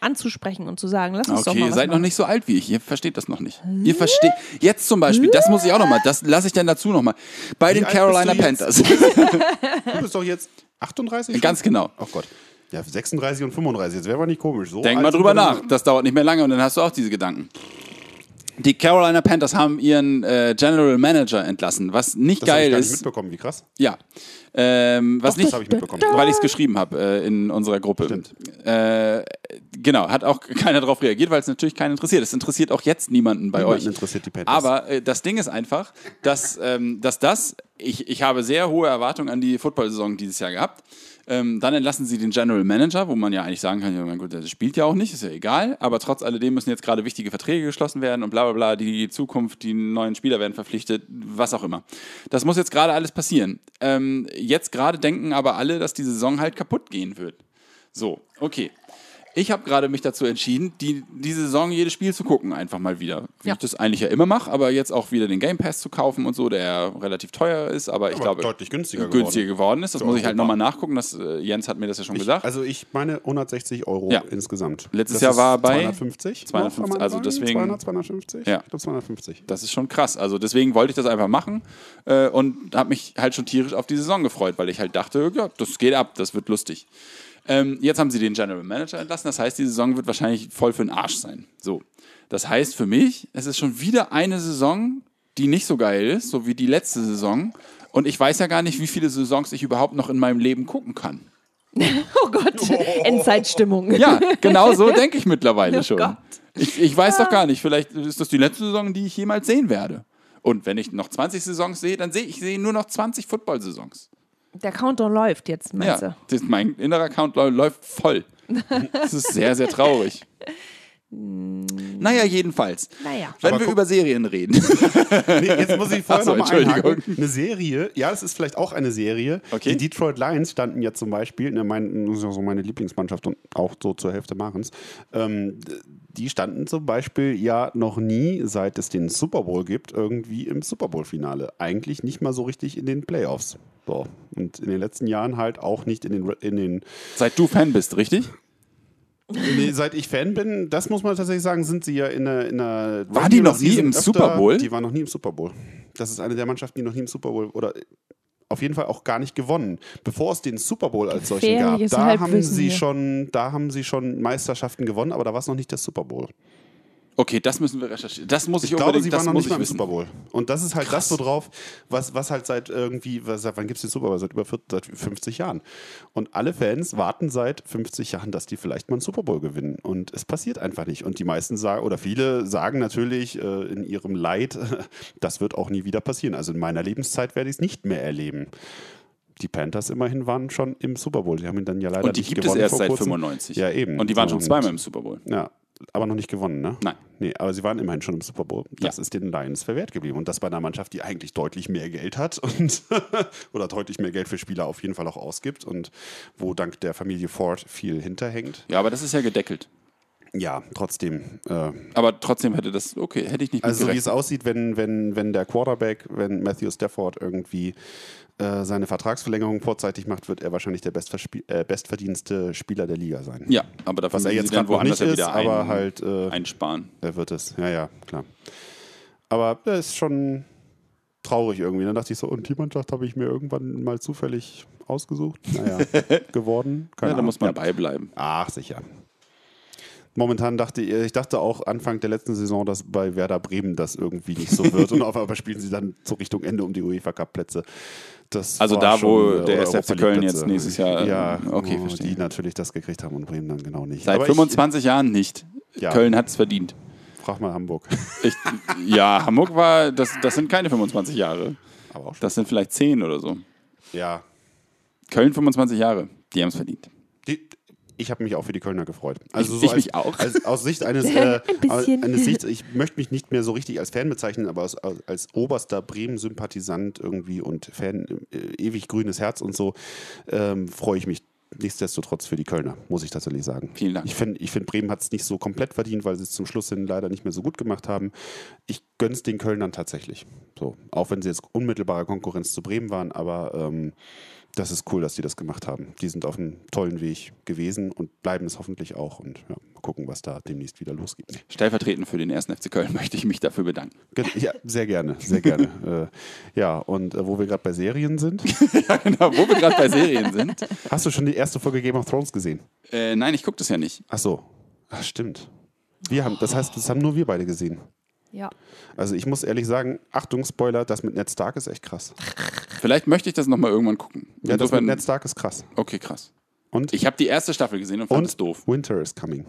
anzusprechen und zu sagen, lass uns doch Okay, mal ihr was seid noch machen. nicht so alt wie ich. Ihr versteht das noch nicht. Ihr versteht. Jetzt zum Beispiel, das muss ich auch noch mal, das lasse ich dann dazu noch mal. Bei den alt bist Carolina? Panthers. Du bist doch jetzt 38? schon? Ganz genau. Oh Gott. Ja, 36 und 35, jetzt wäre aber nicht komisch. So Denk mal drüber nach. Das dauert nicht mehr lange und dann hast du auch diese Gedanken. Die Carolina Panthers haben ihren äh, General Manager entlassen, was nicht Das geil ich gar nicht ist. mitbekommen, wie krass. Ja. Ähm, was Doch, das nicht, habe ich mitbekommen. weil ich es geschrieben habe äh, in unserer Gruppe. Stimmt. Äh, genau, hat auch keiner darauf reagiert, weil es natürlich keinen interessiert. Es interessiert auch jetzt niemanden bei Niemanden euch. interessiert die Panthers. Aber äh, das Ding ist einfach, dass, ähm, dass das, ich, ich habe sehr hohe Erwartungen an die Football-Saison dieses Jahr gehabt. Ähm, dann entlassen sie den General Manager, wo man ja eigentlich sagen kann, ja, mein Gott, der spielt ja auch nicht, ist ja egal. Aber trotz alledem müssen jetzt gerade wichtige Verträge geschlossen werden und bla bla bla, die Zukunft, die neuen Spieler werden verpflichtet, was auch immer. Das muss jetzt gerade alles passieren. Ähm, jetzt gerade denken aber alle, dass die Saison halt kaputt gehen wird. So, okay. Ich habe gerade mich dazu entschieden, die, diese Saison jedes Spiel zu gucken, einfach mal wieder. Wie Ja. ich das eigentlich ja immer mache, aber jetzt auch wieder den Game Pass zu kaufen und so, der relativ teuer ist, aber ich Aber glaube deutlich günstiger günstiger geworden ist. Das Für muss ich halt nochmal nachgucken. Das, äh, Jens hat mir das ja schon Ich, gesagt. also ich meine 160 Euro Ja. insgesamt. Letztes Das Jahr war er bei 250. 250, noch, kann man also deswegen- 200, 250? Ja. Ich glaube 250. Das ist schon krass. Also deswegen wollte ich das einfach machen äh, und habe mich halt schon tierisch auf die Saison gefreut, weil ich halt dachte, ja, das geht ab, das wird lustig. Ähm, jetzt haben sie den General Manager entlassen, das heißt, die Saison wird wahrscheinlich voll für den Arsch sein. So. Das heißt für mich, es ist schon wieder eine Saison, die nicht so geil ist, so wie die letzte Saison. Und ich weiß ja gar nicht, wie viele Saisons ich überhaupt noch in meinem Leben gucken kann. Oh Gott, Endzeitstimmung. Ja, genau so denke ich mittlerweile Oh schon. Gott. Ich, ich weiß doch gar nicht, vielleicht ist das die letzte Saison, die ich jemals sehen werde. Und wenn ich noch 20 Saisons sehe, dann sehe ich sehe nur noch 20 Football-Saisons. Der Countdown läuft jetzt, meinst Ja, du? das, mein innerer lau- läuft voll. Das ist sehr, sehr traurig. Naja, jedenfalls. Naja. Wenn Aber wir über Serien reden. Nee, jetzt muss ich vorher so, noch mal Entschuldigung. einhaken. Eine Serie, ja, es ist vielleicht auch eine Serie. Okay. Die Detroit Lions standen ja zum Beispiel, ne, mein, das ist ja so meine Lieblingsmannschaft und auch so zur Hälfte Machens. Ähm, die standen zum Beispiel ja noch nie, seit es den Super Bowl gibt, irgendwie im Super Bowl-Finale. Eigentlich nicht mal so richtig in den Playoffs. So. Und in den letzten Jahren halt auch nicht in den, in den Seit du Fan bist, richtig? Nee, seit ich Fan bin, das muss man tatsächlich sagen, sind sie ja in einer. In einer Waren die noch nie im Super Bowl? Die waren noch nie im Super Bowl. Das ist eine der Mannschaften, die noch nie im Super Bowl oder auf jeden Fall auch gar nicht gewonnen. Bevor es den Super Bowl als solchen gab, da haben sie schon, da haben sie schon Meisterschaften gewonnen, aber da war es noch nicht der Super Bowl. Okay, das müssen wir recherchieren. Das muss ich, Ich glaube, sie waren noch nicht ich mal im wissen. Super Bowl. Und das ist halt das, worauf, was, was halt seit irgendwie, was, seit wann gibt es den Super Bowl? Seit über 40, seit 50 Jahren. Und alle Fans warten seit 50 Jahren, dass die vielleicht mal einen Super Bowl gewinnen. Und es passiert einfach nicht. Und die meisten sagen, oder viele sagen natürlich äh, in ihrem Leid, das wird auch nie wieder passieren. Also in meiner Lebenszeit werde ich es nicht mehr erleben. Die Panthers immerhin waren schon im Super Bowl. Die haben ihn dann ja leider Und die nicht gibt es gewonnen erst seit kurzem. 95. Ja, eben. Und die waren schon zweimal im Super Bowl. ja, aber noch nicht gewonnen, ne? Nein. Nee, aber sie waren immerhin schon im Super Bowl. Das Ja. ist den Lions verwehrt geblieben. Und das bei einer Mannschaft, die eigentlich deutlich mehr Geld hat und oder deutlich mehr Geld für Spieler auf jeden Fall auch ausgibt und wo dank der Familie Ford viel hinterhängt. Ja, aber das ist ja gedeckelt. Ja, trotzdem. Äh, Aber trotzdem hätte das, okay, hätte ich nicht also so wie es aussieht, wenn, wenn, wenn der Quarterback, wenn Matthew Stafford irgendwie äh, seine Vertragsverlängerung vorzeitig macht, wird er wahrscheinlich der äh, bestverdienste Spieler der Liga sein. Ja, aber dafür Was er jetzt gerade woanders nicht ist, wieder aber ein, halt äh, einsparen. Er wird es, ja, ja, klar. Aber das ist schon traurig irgendwie. Dann dachte ich so, und die Mannschaft habe ich mir irgendwann mal zufällig ausgesucht. Naja, geworden. Keine Ja, da muss man Ja. beibleiben. Ach, sicher. Momentan dachte ich, ich dachte auch Anfang der letzten Saison, dass bei Werder Bremen das irgendwie nicht so wird. und auf einmal spielen sie dann so Richtung Ende um die UEFA Cup Plätze. Das Also da, wo schon, äh, der SFC Köln jetzt nächstes Jahr, Ja, ähm, okay, oh, verstehe. Die natürlich das gekriegt haben und Bremen dann genau nicht. Seit Aber 25 Jahren nicht. Ja. Köln hat es verdient. Ich frag mal Hamburg. Ich, ja, Hamburg war, das, das sind keine 25 Jahre. Aber auch schon. Das sind vielleicht 10 oder so. Ja, Köln 25 Jahre. Die haben es verdient. Die, ich habe mich auch für die Kölner gefreut. Also Ich- so ich als, mich auch. Als, aus Sicht eines, äh, Ein eines Sicht, ich möchte mich nicht mehr so richtig als Fan bezeichnen, aber als, als oberster Bremen-Sympathisant irgendwie und Fan, äh, ewig grünes Herz und so, ähm, freue ich mich nichtsdestotrotz für die Kölner, muss ich tatsächlich sagen. Vielen Dank. Ich finde, ich find, Bremen hat es nicht so komplett verdient, weil sie es zum Schluss hin leider nicht mehr so gut gemacht haben. Ich gönne es den Kölnern tatsächlich. So, auch wenn sie jetzt unmittelbare Konkurrenz zu Bremen waren, aber ähm, das ist cool, dass die das gemacht haben. Die sind auf einem tollen Weg gewesen und bleiben es hoffentlich auch. Und ja, mal gucken, was da demnächst wieder losgeht. Stellvertretend für den ersten FC Köln möchte ich mich dafür bedanken. Ja, sehr gerne, sehr gerne. äh, ja, und äh, wo wir gerade bei Serien sind, ja, genau, wo wir gerade bei Serien sind. hast du schon die erste Folge Game of Thrones gesehen? Äh, nein, ich gucke das ja nicht. Ach so, Ach, stimmt. Wir haben, das heißt, das haben nur wir beide gesehen. Ja. Also ich muss ehrlich sagen, Achtung, Spoiler, das mit Ned Stark ist echt krass. Vielleicht möchte ich das nochmal irgendwann gucken. Ja, das mit Insofern, Ned Stark ist krass. okay, krass. Und, Ich habe die erste Staffel gesehen und fand und es doof. Winter is coming.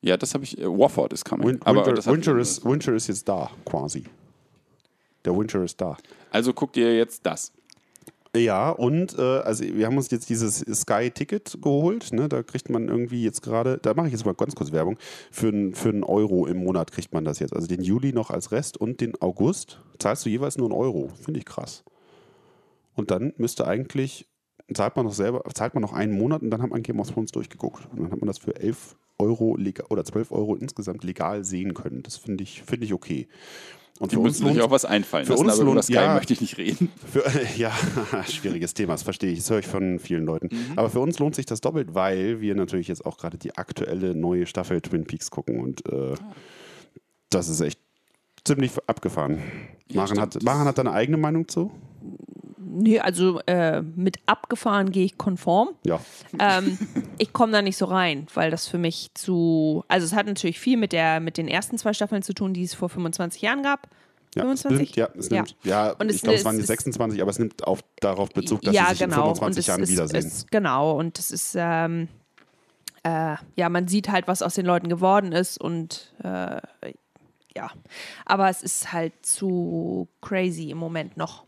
Ja, das habe ich. Äh, Warford ist coming. Win aber Winter, Winter, ist, Winter ist jetzt da, quasi. Der Winter ist da. Also guckt ihr jetzt das. Ja, und äh, also wir haben uns jetzt dieses Sky-Ticket geholt. Ne? Da kriegt man irgendwie jetzt gerade, da mache ich jetzt mal ganz kurz Werbung, für, für einen Euro im Monat kriegt man das jetzt. Also den Juli noch als Rest und den August zahlst du jeweils nur einen Euro. Finde ich krass. Und dann müsste eigentlich, zahlt man noch selber, zahlt man noch einen Monat und dann hat man Game of Thrones durchgeguckt. Und dann hat man das für 11 Euro legal, oder 12 Euro insgesamt legal sehen können. Das finde ich, finde ich okay. Und Die für uns müssen sich lohnt- auch was einfallen für lassen, uns aber über lohnt- das Sky ja. möchte ich nicht reden. Für, ja, schwieriges Thema, das verstehe ich. Das höre ich von vielen Leuten. Mhm. Aber für uns lohnt sich das doppelt, weil wir natürlich jetzt auch gerade die aktuelle neue Staffel Twin Peaks gucken und äh, das ist echt ziemlich abgefahren. Ja, Maren, hat. Maren hat da eine eigene Meinung zu? Nee, also äh, mit abgefahren gehe ich konform. Ja. ähm, ich komme da nicht so rein, weil das für mich zu. Also, es hat natürlich viel mit, der, mit den ersten zwei Staffeln zu tun, die es vor 25 Jahren gab. Ja, 25? Es nimmt, ja, es nimmt, ja. Und es- ich glaube, es waren die ist- 26, aber es nimmt auf, darauf Bezug, dass ja, sie sich genau. in 25 und es Jahren ist, wiedersehen. Es, genau, und es ist, ähm, äh, ja, man sieht halt, was aus den Leuten geworden ist und äh, ja, aber es ist halt zu crazy im Moment noch.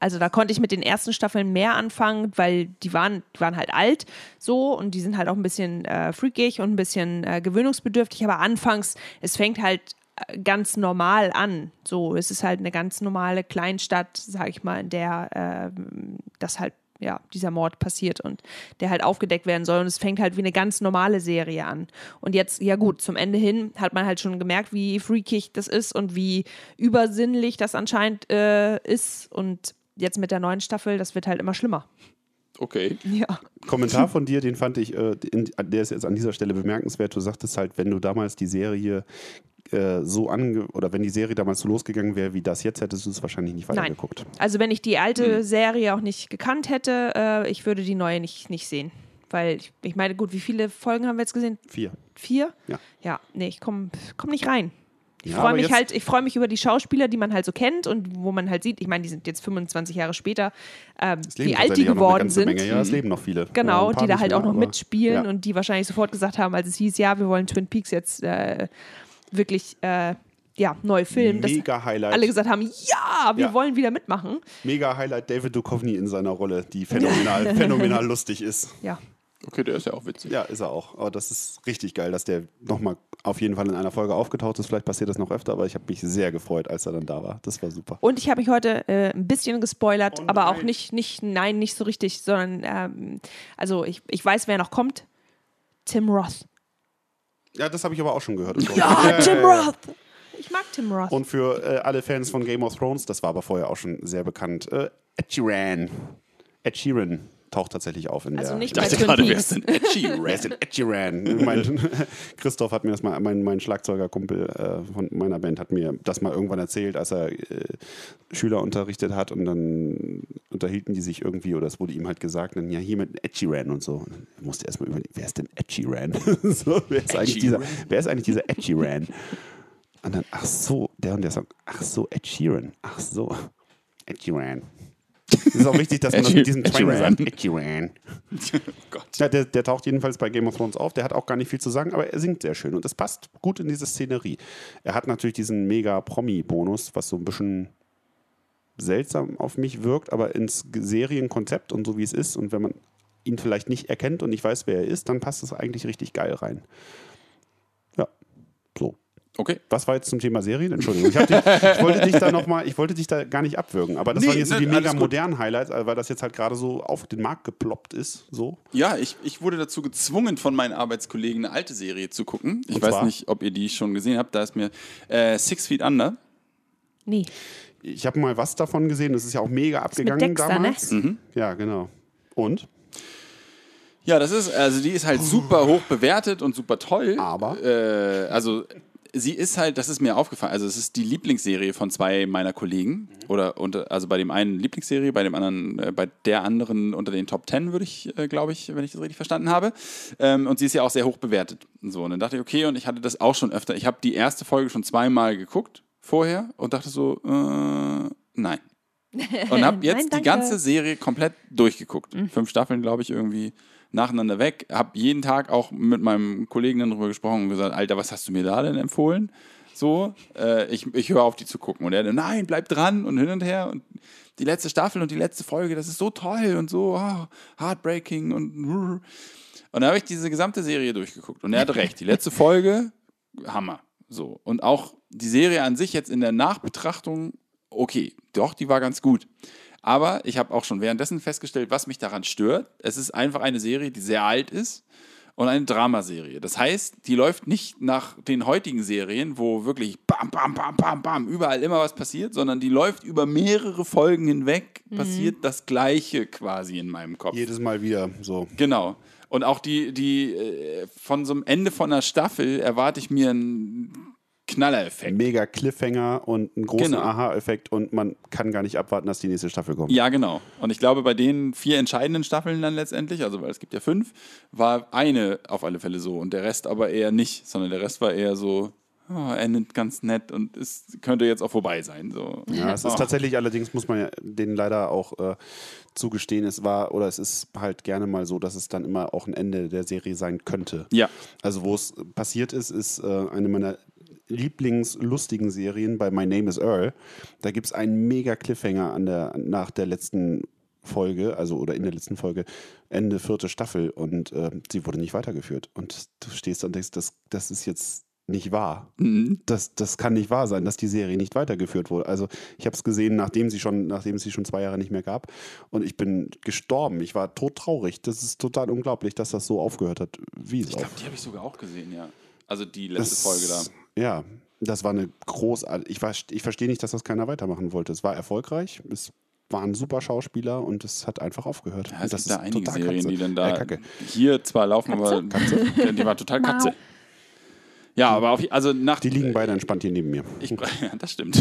Also da konnte ich mit den ersten Staffeln mehr anfangen, weil die waren, die waren halt alt so und die sind halt auch ein bisschen äh, freakig und ein bisschen äh, gewöhnungsbedürftig, aber anfangs, es fängt halt äh, ganz normal an. So, es ist halt eine ganz normale Kleinstadt, sag ich mal, in der äh, das halt, ja, dieser Mord passiert und der halt aufgedeckt werden soll. Und es fängt halt wie eine ganz normale Serie an. Und jetzt, ja gut, zum Ende hin hat man halt schon gemerkt, wie freakig das ist und wie übersinnlich das anscheinend äh, ist. Und jetzt mit der neuen Staffel, das wird halt immer schlimmer. Okay. Ja. Kommentar von dir, den fand ich, äh, in, der ist jetzt an dieser Stelle bemerkenswert. Du sagtest halt, wenn du damals die Serie äh, so ange oder wenn die Serie damals so losgegangen wäre wie das jetzt, hättest du es wahrscheinlich nicht Nein. weitergeguckt. Also wenn ich die alte Serie auch nicht gekannt hätte, äh, ich würde die neue nicht, nicht sehen. Weil ich, ich meine, gut, wie viele Folgen haben wir jetzt gesehen? Vier. Vier? Ja. Ja, nee, ich komme komm nicht rein. Ich Ja, freue mich halt, ich freue mich über die Schauspieler, die man halt so kennt und wo man halt sieht, ich meine, die sind jetzt 25 Jahre später, ähm, wie alt die geworden sind. Menge. Ja, es leben noch viele. Genau, Ja, die da halt mehr, auch noch aber- mitspielen ja. und die wahrscheinlich sofort gesagt haben, als es hieß, ja, wir wollen Twin Peaks jetzt äh, wirklich äh, ja, neu filmen, dass Mega Highlight. alle gesagt haben, ja, wir Ja. wollen wieder mitmachen. Mega Highlight David Duchovny in seiner Rolle, die phänomenal, phänomenal lustig ist. Ja. Okay, der ist ja auch witzig. Ja, ist er auch. Aber das ist richtig geil, dass der nochmal auf jeden Fall in einer Folge aufgetaucht ist. Vielleicht passiert das noch öfter, aber ich habe mich sehr gefreut, als er dann da war. Das war super. Und ich habe mich heute äh, ein bisschen gespoilert, Oh aber auch nicht, nicht, nein, nicht so richtig, sondern ähm, also ich, ich weiß, wer noch kommt. Tim Roth. Ja, das habe ich aber auch schon gehört. Ja, Ja, Tim ja, ja. Roth. Ich mag Tim Roth. Und für äh, alle Fans von Game of Thrones, das war aber vorher auch schon sehr bekannt, äh, Ed Sheeran. Ed Sheeran taucht tatsächlich auf in Also der... nicht Ich bei dachte Twin gerade, wer ist denn Edgy Wer ist denn Ed Sheeran? mein, Christoph hat mir das mal, mein, mein Schlagzeugerkumpel äh, von meiner Band hat mir das mal irgendwann erzählt, als er äh, Schüler unterrichtet hat und dann unterhielten die sich irgendwie oder es wurde ihm halt gesagt, dann ja hier mit Ed Sheeran und so. Und dann musste er erstmal überlegen, wer ist denn Ed Sheeran? so, wer, ist eigentlich dieser, wer ist eigentlich dieser Ed Sheeran? Und dann, ach so, der und der Song, ach so, Ed Sheeran, ach so, Ed Sheeran. Es ist auch wichtig, dass man das mit diesem. Twang sagt. Ed Sheeran. Gott. Ja, der, der taucht jedenfalls bei Game of Thrones auf. Der hat auch gar nicht viel zu sagen, aber er singt sehr schön und das passt gut in diese Szenerie. Er hat natürlich diesen mega Promi-Bonus, was so ein bisschen seltsam auf mich wirkt, aber ins Serienkonzept und so wie es ist und wenn man ihn vielleicht nicht erkennt und nicht weiß, wer er ist, dann passt es eigentlich richtig geil rein. Ja, so. Okay. Was war jetzt zum Thema Serien? Entschuldigung. Ich, dich, ich wollte dich da noch mal, ich wollte dich da gar nicht abwürgen, aber das Nee, waren jetzt so ne, die alles mega modernen Highlights, äh, weil das jetzt halt gerade so auf den Markt geploppt ist. So. Ja, ich, ich wurde dazu gezwungen, von meinen Arbeitskollegen eine alte Serie zu gucken. Ich Und weiß zwar? nicht, ob ihr die schon gesehen habt. Da ist mir äh, Six Feet Under. Nee. Ich habe mal was davon gesehen. Das ist ja auch mega mit abgegangen Dexter, ne? damals. Ja, genau. Und? Ja, das ist, also die ist halt super hoch bewertet und super toll. Aber? Äh, also sie ist halt, das ist mir aufgefallen, also es ist die Lieblingsserie von zwei meiner Kollegen. Oder unter, also bei dem einen Lieblingsserie, bei dem anderen, äh, bei der anderen unter den Top Ten, würde ich, äh, glaube ich, wenn ich das richtig verstanden habe. Ähm, und sie ist ja auch sehr hoch bewertet. Und So, und dann dachte ich, okay, und ich hatte das auch schon öfter. Ich habe die erste Folge schon zweimal geguckt vorher und dachte so, äh, nein. Und habe jetzt Nein, die ganze Serie komplett durchgeguckt. Fünf Staffeln, glaube ich, irgendwie nacheinander weg. Habe jeden Tag auch mit meinem Kollegen dann drüber gesprochen und gesagt, Alter, was hast du mir da denn empfohlen? So, äh, ich, ich höre auf, die zu gucken. Und er nein, bleib dran und hin und her. Und die letzte Staffel und die letzte Folge, das ist so toll und so oh, heartbreaking und und dann habe ich diese gesamte Serie durchgeguckt. Und er hat recht. Die letzte Folge, Hammer. So. Und auch die Serie an sich jetzt in der Nachbetrachtung, okay, doch, die war ganz gut. Aber ich habe auch schon währenddessen festgestellt, was mich daran stört. Es ist einfach eine Serie, die sehr alt ist und eine Dramaserie. Das heißt, die läuft nicht nach den heutigen Serien, wo wirklich bam, bam, bam, bam, bam, überall immer was passiert, sondern die läuft über mehrere Folgen hinweg, passiert das Gleiche quasi in meinem Kopf. Jedes Mal wieder so. Genau. Und auch die, die äh, von so einem Ende von einer Staffel erwarte ich mir einen Knallereffekt. Mega Cliffhanger und einen großen Genau. Aha-Effekt und man kann gar nicht abwarten, dass die nächste Staffel kommt. Ja, genau. Und ich glaube, bei den vier entscheidenden Staffeln dann letztendlich, also weil es gibt ja fünf, war eine auf alle Fälle so und der Rest aber eher nicht, sondern der Rest war eher so, oh, endet ganz nett und es könnte jetzt auch vorbei sein. So. Ja, es ist Oh. tatsächlich, allerdings muss man ja denen leider auch äh, zugestehen, es war oder es ist halt gerne mal so, dass es dann immer auch ein Ende der Serie sein könnte. Ja, Also wo es passiert ist, ist äh, eine meiner Lieblingslustigen Serien bei My Name is Earl. Da gibt es einen mega Cliffhanger an der, nach der letzten Folge, also oder in der letzten Folge, Ende vierte Staffel und äh, sie wurde nicht weitergeführt. Und du stehst da und denkst, das, das ist jetzt nicht wahr. Das, das kann nicht wahr sein, dass die Serie nicht weitergeführt wurde. Also ich habe es gesehen, nachdem sie schon, nachdem es sie schon zwei Jahre nicht mehr gab. Und ich bin gestorben. Ich war todtraurig. Das ist total unglaublich, dass das so aufgehört hat, wie es ich glaube, die habe ich sogar auch gesehen, ja. Also die letzte Folge da. Ja, das war eine großartige. Ich, war- ich verstehe nicht, dass das keiner weitermachen wollte. Es war erfolgreich, es waren super Schauspieler und es hat einfach aufgehört. Ja, es das gibt da ist einige total Serien, Katze. die dann da Äh, Kacke. hier zwar laufen, aber Ja, die war total Katze. Ja, aber auf, also nach Die liegen beide entspannt hier neben mir. Ich, ja, das stimmt.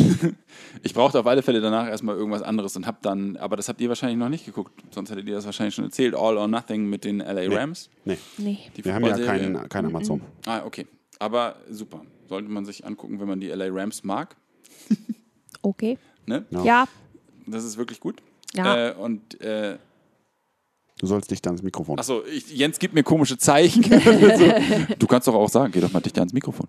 Ich brauchte auf alle Fälle danach erstmal irgendwas anderes und hab dann, aber das habt ihr wahrscheinlich noch nicht geguckt, sonst hättet ihr das wahrscheinlich schon erzählt, All or Nothing mit den LA Rams. Nee, Nee. Die wir haben ja keinen kein Amazon. Ah, okay. Aber super. Sollte man sich angucken, wenn man die LA Rams mag. Okay. Ne? Ja. Ja. Das ist wirklich gut. Ja. Äh, und äh, Du sollst dich dann ins Mikrofon. Achso, Jens gibt mir komische Zeichen. so, du kannst doch auch sagen, geh doch mal dichter ans Mikrofon.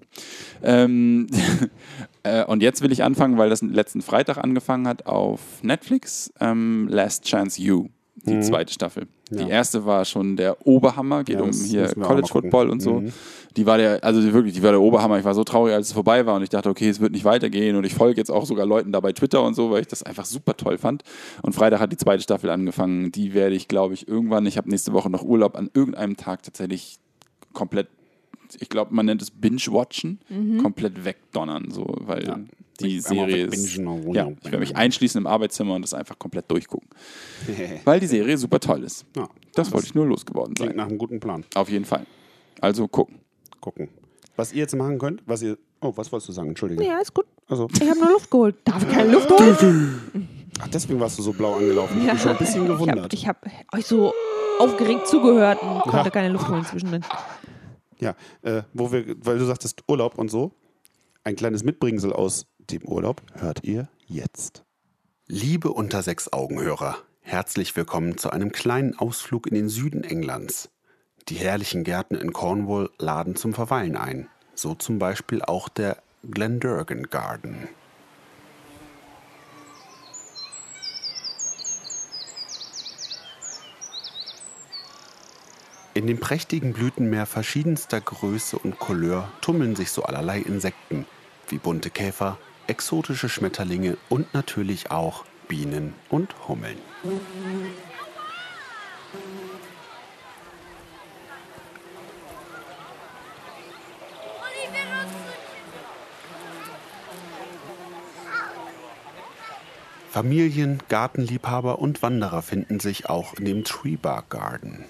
Ähm, äh, und jetzt will ich anfangen, weil das letzten Freitag angefangen hat auf Netflix. Ähm, Last Chance You, die zweite Staffel. Die Ja. erste war schon der Oberhammer, geht Ja, um hier College. Football und so. Die war der, also wirklich, die war der Oberhammer. Ich war so traurig, als es vorbei war und ich dachte, okay, es wird nicht weitergehen und ich folge jetzt auch sogar Leuten da bei Twitter und so, weil ich das einfach super toll fand. Und Freitag hat die zweite Staffel angefangen. Die werde ich, glaube ich, irgendwann, ich habe nächste Woche noch Urlaub, an irgendeinem Tag tatsächlich komplett, ich glaube, man nennt es Binge-Watchen, komplett wegdonnern, so, weil Ja. Die Einmal Serie ist, ja, ich werde mich einschließen im Arbeitszimmer und das einfach komplett durchgucken. Weil die Serie super toll ist. Ja, Das wollte ich nur losgeworden klingt sein. nach einem guten Plan. Auf jeden Fall. Also gucken. Gucken. Was ihr jetzt machen könnt, was ihr. Oh, was wolltest du sagen? Entschuldige. Ja, ist gut. Also, Ich habe nur Luft geholt. Darf ich keine Luft holen? ach, deswegen warst du so blau angelaufen. Ich bin schon ein bisschen gewundert. Ich habe hab euch so aufgeregt zugehört und konnte Ja. keine Luft holen zwischendrin. Ja, äh, wo wir, weil du sagtest Urlaub und so, ein kleines Mitbringsel aus dem Urlaub hört ihr jetzt. Liebe unter sechs Augenhörer, herzlich willkommen zu einem kleinen Ausflug in den Süden Englands. Die herrlichen Gärten in Cornwall laden zum Verweilen ein. So zum Beispiel auch der Glendurgan Garden. In dem prächtigen Blütenmeer verschiedenster Größe und Couleur tummeln sich so allerlei Insekten, wie bunte Käfer, exotische Schmetterlinge und natürlich auch Bienen und Hummeln. Familien, Gartenliebhaber und Wanderer finden sich auch in dem Tree Bark Garden.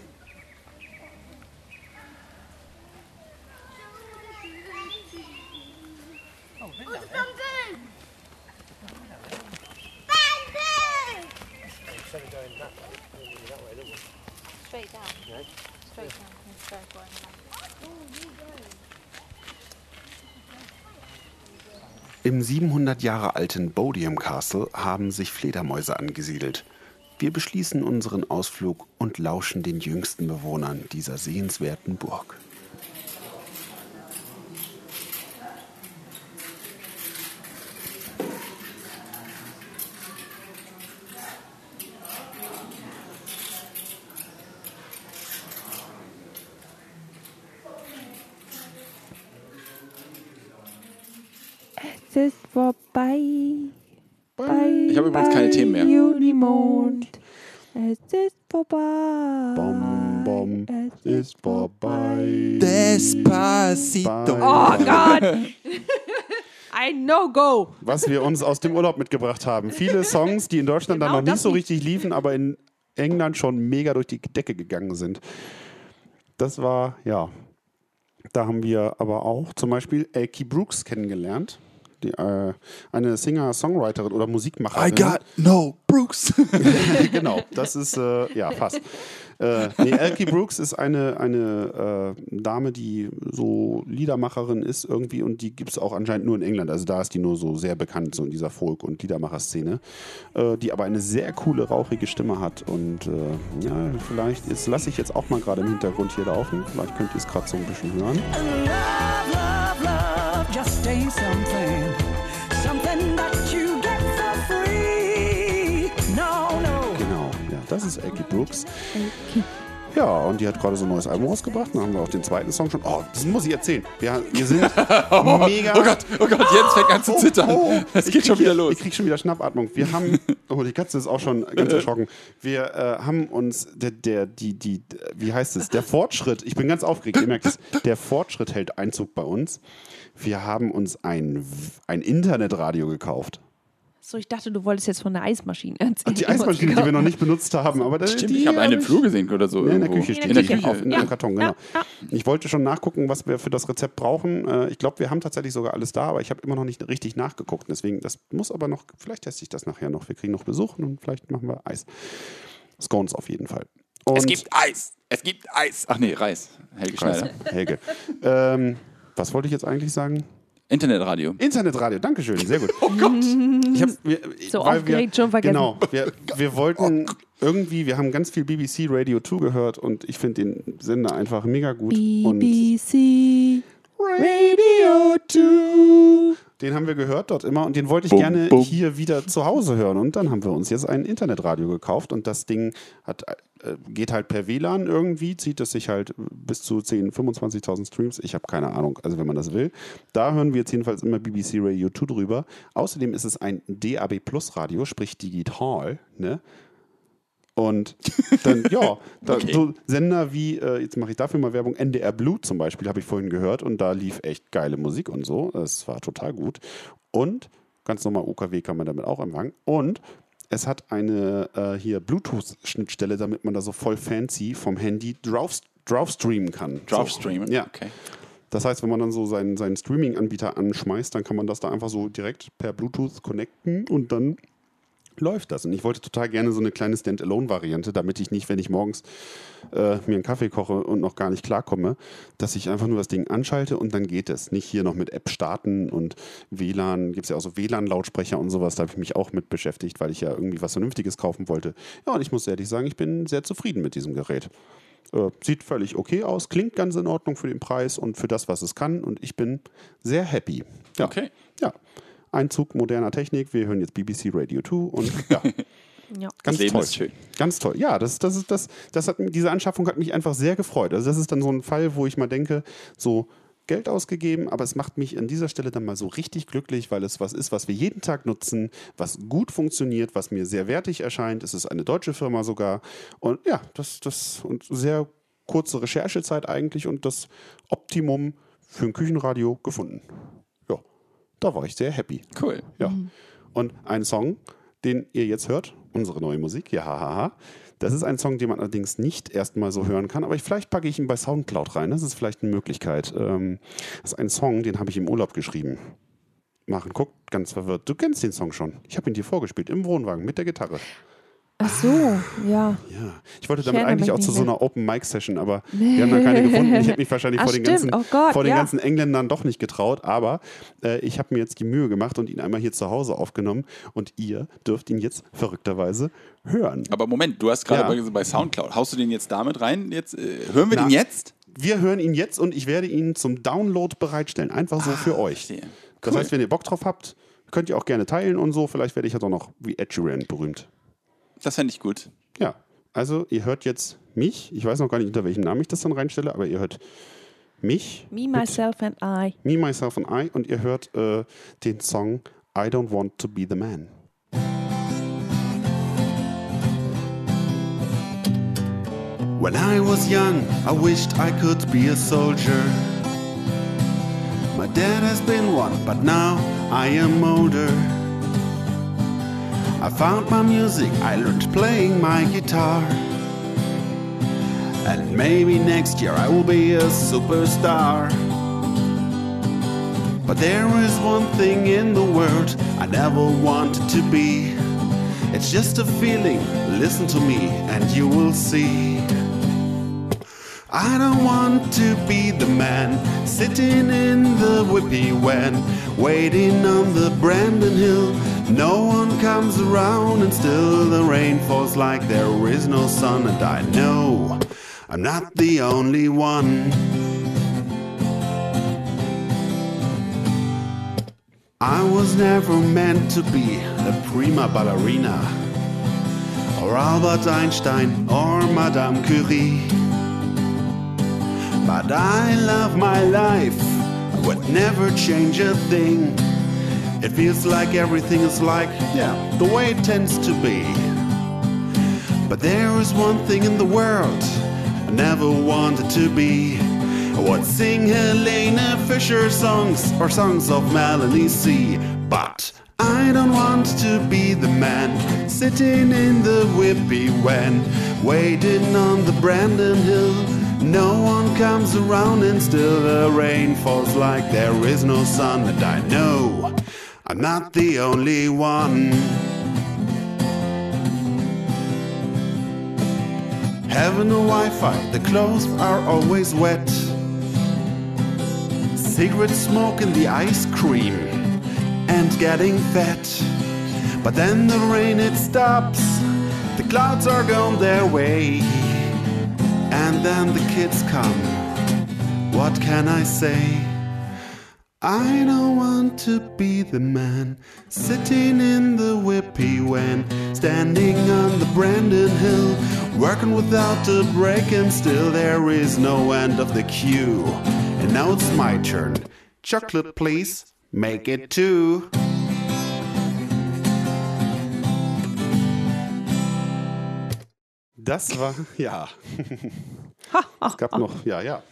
700 Jahre alten Bodiam Castle haben sich Fledermäuse angesiedelt. Wir beschließen unseren Ausflug und lauschen den jüngsten Bewohnern dieser sehenswerten Burg. Es ist vorbei. Bei, Ich habe Junimond. Es ist vorbei. Bom, bom, bom, ist vorbei. Despacito. Oh Gott! Ein No-Go. Was wir uns aus dem Urlaub mitgebracht haben. Viele Songs, die in Deutschland dann Genau noch nicht so richtig liefen, aber in England schon mega durch die Decke gegangen sind. Das war, ja. Da haben wir aber auch zum Beispiel Elkie Brooks kennengelernt. Die, äh, eine Singer-Songwriterin oder Musikmacherin. I got no Brooks. genau, das ist, äh, ja, fast. Äh, nee, Elkie Brooks ist eine, eine äh, Dame, die so Liedermacherin ist irgendwie und die gibt es auch anscheinend nur in England. Also da ist die nur so sehr bekannt, so in dieser Folk- und Liedermacher-Szene. Äh, die aber eine sehr coole, rauchige Stimme hat. Und äh, ja, vielleicht, das lasse ich jetzt auch mal gerade im Hintergrund hier laufen. Vielleicht könnt ihr es gerade so ein bisschen hören. Love, love, love just something, something das ist Elkie Brooks. Ja, und die hat gerade so ein neues Album rausgebracht. Dann haben wir auch den zweiten Song schon. Oh, das muss ich erzählen. Wir, wir sind mega. Oh Gott, oh Gott, Jens fängt an zu zittern. Oh, oh. Es geht schon wieder hier- los. Ich krieg schon wieder Schnappatmung. Wir haben, oh, die Katze ist auch schon ganz erschrocken. Wir äh, haben uns, der, der, die, die, wie heißt es? Der Fortschritt, ich bin ganz aufgeregt, ihr merkt es, der Fortschritt hält Einzug bei uns. Wir haben uns ein, ein Internetradio gekauft. So, ich dachte, du wolltest jetzt von der Eismaschine erzählen. Die Eismaschine, die wir noch nicht benutzt haben. Aber das, Stimmt, die ich habe einen im Flur gesehen oder so. Ja, in der. Küche steht In der die Küche. Auf, in einem Karton, genau. Ich wollte schon nachgucken, was wir für das Rezept brauchen. Äh, Ich glaube, wir haben tatsächlich sogar alles da, aber ich habe immer noch nicht richtig nachgeguckt. Deswegen, das muss aber noch, vielleicht teste ich das nachher noch. Wir kriegen noch Besuch und vielleicht machen wir Eis. Scones auf jeden Fall. Und Es gibt Eis. Es gibt Eis. Ach nee, Reis. Helge Schneider. Helge. ähm, was wollte ich jetzt eigentlich sagen? Internetradio. Internetradio, Dankeschön, sehr gut. Oh Gott. Ich hab, wir, So aufgeregt, schon vergessen. Genau, wir, wir wollten irgendwie, wir haben ganz viel BBC Radio 2 gehört und ich finde den Sender einfach mega gut. Und BBC. Radio 2. Den haben wir gehört dort immer und den wollte ich Bum, gerne bum. hier wieder zu Hause hören. Und dann haben wir uns jetzt ein Internetradio gekauft und das Ding hat, äh, geht halt per WLAN irgendwie, zieht es sich halt bis zu 10, 25.000 Streams. Ich habe keine Ahnung, also wenn man das will. Da hören wir jetzt jedenfalls immer BBC Radio 2 drüber. Außerdem ist es ein DAB Plus Radio, sprich digital, ne? Und dann, ja, da, Okay. so Sender wie, äh, jetzt mache ich dafür mal Werbung, NDR Blue zum Beispiel, habe ich vorhin gehört und da lief echt geile Musik und so. Es war total gut. Und ganz normal OKW kann man damit auch empfangen. Und es hat eine äh, hier Bluetooth-Schnittstelle, damit man da so voll fancy vom Handy drauf, drauf streamen kann. Drauf so. streamen. Ja. Okay. Das heißt, wenn man dann so seinen, seinen Streaming-Anbieter anschmeißt, dann kann man das da einfach so direkt per Bluetooth connecten und dann läuft das. Und ich wollte total gerne so eine kleine Standalone-Variante, damit ich nicht, wenn ich morgens äh, mir einen Kaffee koche und noch gar nicht klarkomme, dass ich einfach nur das Ding anschalte und dann geht es. Nicht hier noch mit App starten und WLAN, gibt es ja auch so WLAN-Lautsprecher und sowas, da habe ich mich auch mit beschäftigt, weil ich ja irgendwie was Vernünftiges kaufen wollte. Ja, und ich muss ehrlich sagen, ich bin sehr zufrieden mit diesem Gerät. Äh, sieht völlig okay aus, klingt ganz in Ordnung für den Preis und für das, was es kann. Und ich bin sehr happy. Ja. Okay. Ja. Einzug moderner Technik. Wir hören jetzt BBC Radio 2 und ja, Ja. ganz Leben toll. ist schön. Ganz toll. Ja, das, das ist das, das hat, diese Anschaffung hat mich einfach sehr gefreut. Also das ist dann so ein Fall, wo ich mal denke, so Geld ausgegeben, aber es macht mich an dieser Stelle dann mal so richtig glücklich, weil es was ist, was wir jeden Tag nutzen, was gut funktioniert, was mir sehr wertig erscheint. Es ist eine deutsche Firma sogar. Und ja, das, das und sehr kurze Recherchezeit eigentlich und das Optimum für ein Küchenradio gefunden. Da war ich sehr happy. Cool. Ja. Und ein Song, den ihr jetzt hört, unsere neue Musik, ja, hahaha. Das ist ein Song, den man allerdings nicht erstmal so hören kann, aber ich, vielleicht packe ich ihn bei Soundcloud rein. Das ist vielleicht eine Möglichkeit. Ähm, das ist ein Song, den habe ich im Urlaub geschrieben. Machen, guck, ganz verwirrt. Du kennst den Song schon. Ich habe ihn dir vorgespielt im Wohnwagen mit der Gitarre. Ach so, ja. Ja. Ich wollte Ich damit erinnere eigentlich auch zu so einer Open-Mic-Session, aber wir haben da keine gefunden. Ich hätte mich wahrscheinlich Ach, vor, den ganzen, Oh Gott, vor den ja. ganzen Engländern doch nicht getraut. Aber äh, ich habe mir jetzt die Mühe gemacht und ihn einmal hier zu Hause aufgenommen. Und ihr dürft ihn jetzt verrückterweise hören. Aber Moment, du hast gerade Ja. bei, bei Soundcloud. Haust du den jetzt damit rein? Jetzt, äh, hören wir Na. den jetzt? Wir hören ihn jetzt und ich werde ihn zum Download bereitstellen. Einfach so für euch. verstehe. Das Cool. heißt, wenn ihr Bock drauf habt, könnt ihr auch gerne teilen und so. Vielleicht werde ich ja doch noch wie Ed Sheeran berühmt. Das fände ich gut. Ja, also ihr hört jetzt mich. Ich weiß noch gar nicht, unter welchem Namen ich das dann reinstelle, aber ihr hört mich. Me, myself and I. Me, Myself and I und ihr hört äh, den Song I Don't Want to Be the Man. When I was young, I wished I could be a soldier. My dad has been one, but now I am older. I found my music, I learned playing my guitar. And maybe next year I will be a superstar. But there is one thing in the world I never wanted to be. It's just a feeling, listen to me and you will see. I don't want to be the man sitting in the whippy van, waiting on the Brandon Hill. No one comes around, and still the rain falls like there is no sun. And I know I'm not the only one. I was never meant to be a prima ballerina, or Albert Einstein, or Madame Curie. But I love my life, I would never change a thing. It feels like everything is like, yeah, the way it tends to be. But there is one thing in the world I never wanted to be. I would sing Helena Fisher songs or songs of Melanie C. But I don't want to be the man sitting in the whippy van, waiting on the Brandon Hill. No one comes around and still the rain falls like there is no sun. And I know I'm not the only one. Having a Wi Fi, the clothes are always wet. Cigarette smoke in the ice cream and getting fat. But then the rain it stops, the clouds are gone their way. And then the kids come. What can I say? I don't want to be the man sitting in the whippy when standing on the Brandon Hill, working without a break, and still there is no end of the queue. And now it's my turn. Chocolate, please. Make it two. Das war, ja. Es gab noch, ja, ja.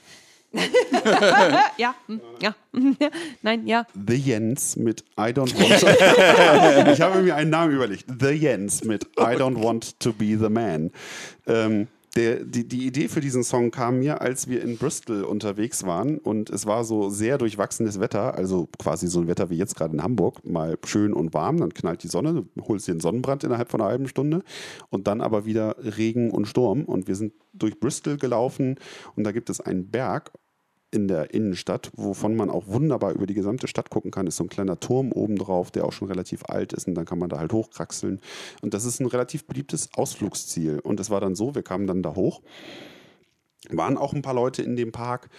Ja, hm, ja, nein, ja. The Jens mit I Don't Want to. ich habe mir einen Namen überlegt. The Jens mit I Don't Want to Be the Man. Ähm, der, die, die Idee für diesen Song kam mir, als wir in Bristol unterwegs waren und es war so sehr durchwachsenes Wetter, also quasi so ein Wetter wie jetzt gerade in Hamburg, mal schön und warm, dann knallt die Sonne, du holst dir einen Sonnenbrand innerhalb von einer halben Stunde und dann aber wieder Regen und Sturm und wir sind durch Bristol gelaufen und da gibt es einen Berg in der Innenstadt, wovon man auch wunderbar über die gesamte Stadt gucken kann, ist so ein kleiner Turm oben drauf, der auch schon relativ alt ist und dann kann man da halt hochkraxeln. Und das ist ein relativ beliebtes Ausflugsziel. Und es war dann so, wir kamen dann da hoch, waren auch ein paar Leute in dem Park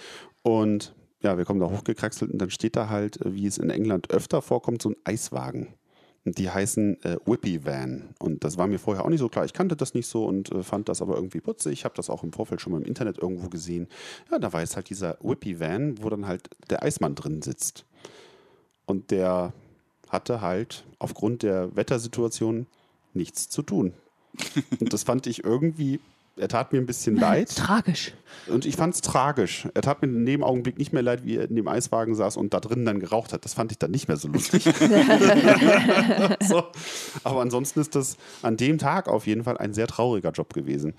und ja, wir kommen da hochgekraxelt und dann steht da halt, wie es in England öfter vorkommt, so ein Eiswagen. Die heißen äh, Whippy Van. Und das war mir vorher auch nicht so klar. Ich kannte das nicht so und äh, fand das aber irgendwie putzig. Ich habe das auch im Vorfeld schon mal im Internet irgendwo gesehen. Ja, da war jetzt halt dieser Whippy Van, wo dann halt der Eismann drin sitzt. Und der hatte halt aufgrund der Wettersituation nichts zu tun. Und das fand ich irgendwie, er tat mir ein bisschen leid. Tragisch. Und ich fand es tragisch. Er tat mir in dem Augenblick nicht mehr leid, wie er in dem Eiswagen saß und da drinnen dann geraucht hat. Das fand ich dann nicht mehr so lustig. so. Aber ansonsten ist das an dem Tag auf jeden Fall ein sehr trauriger Job gewesen.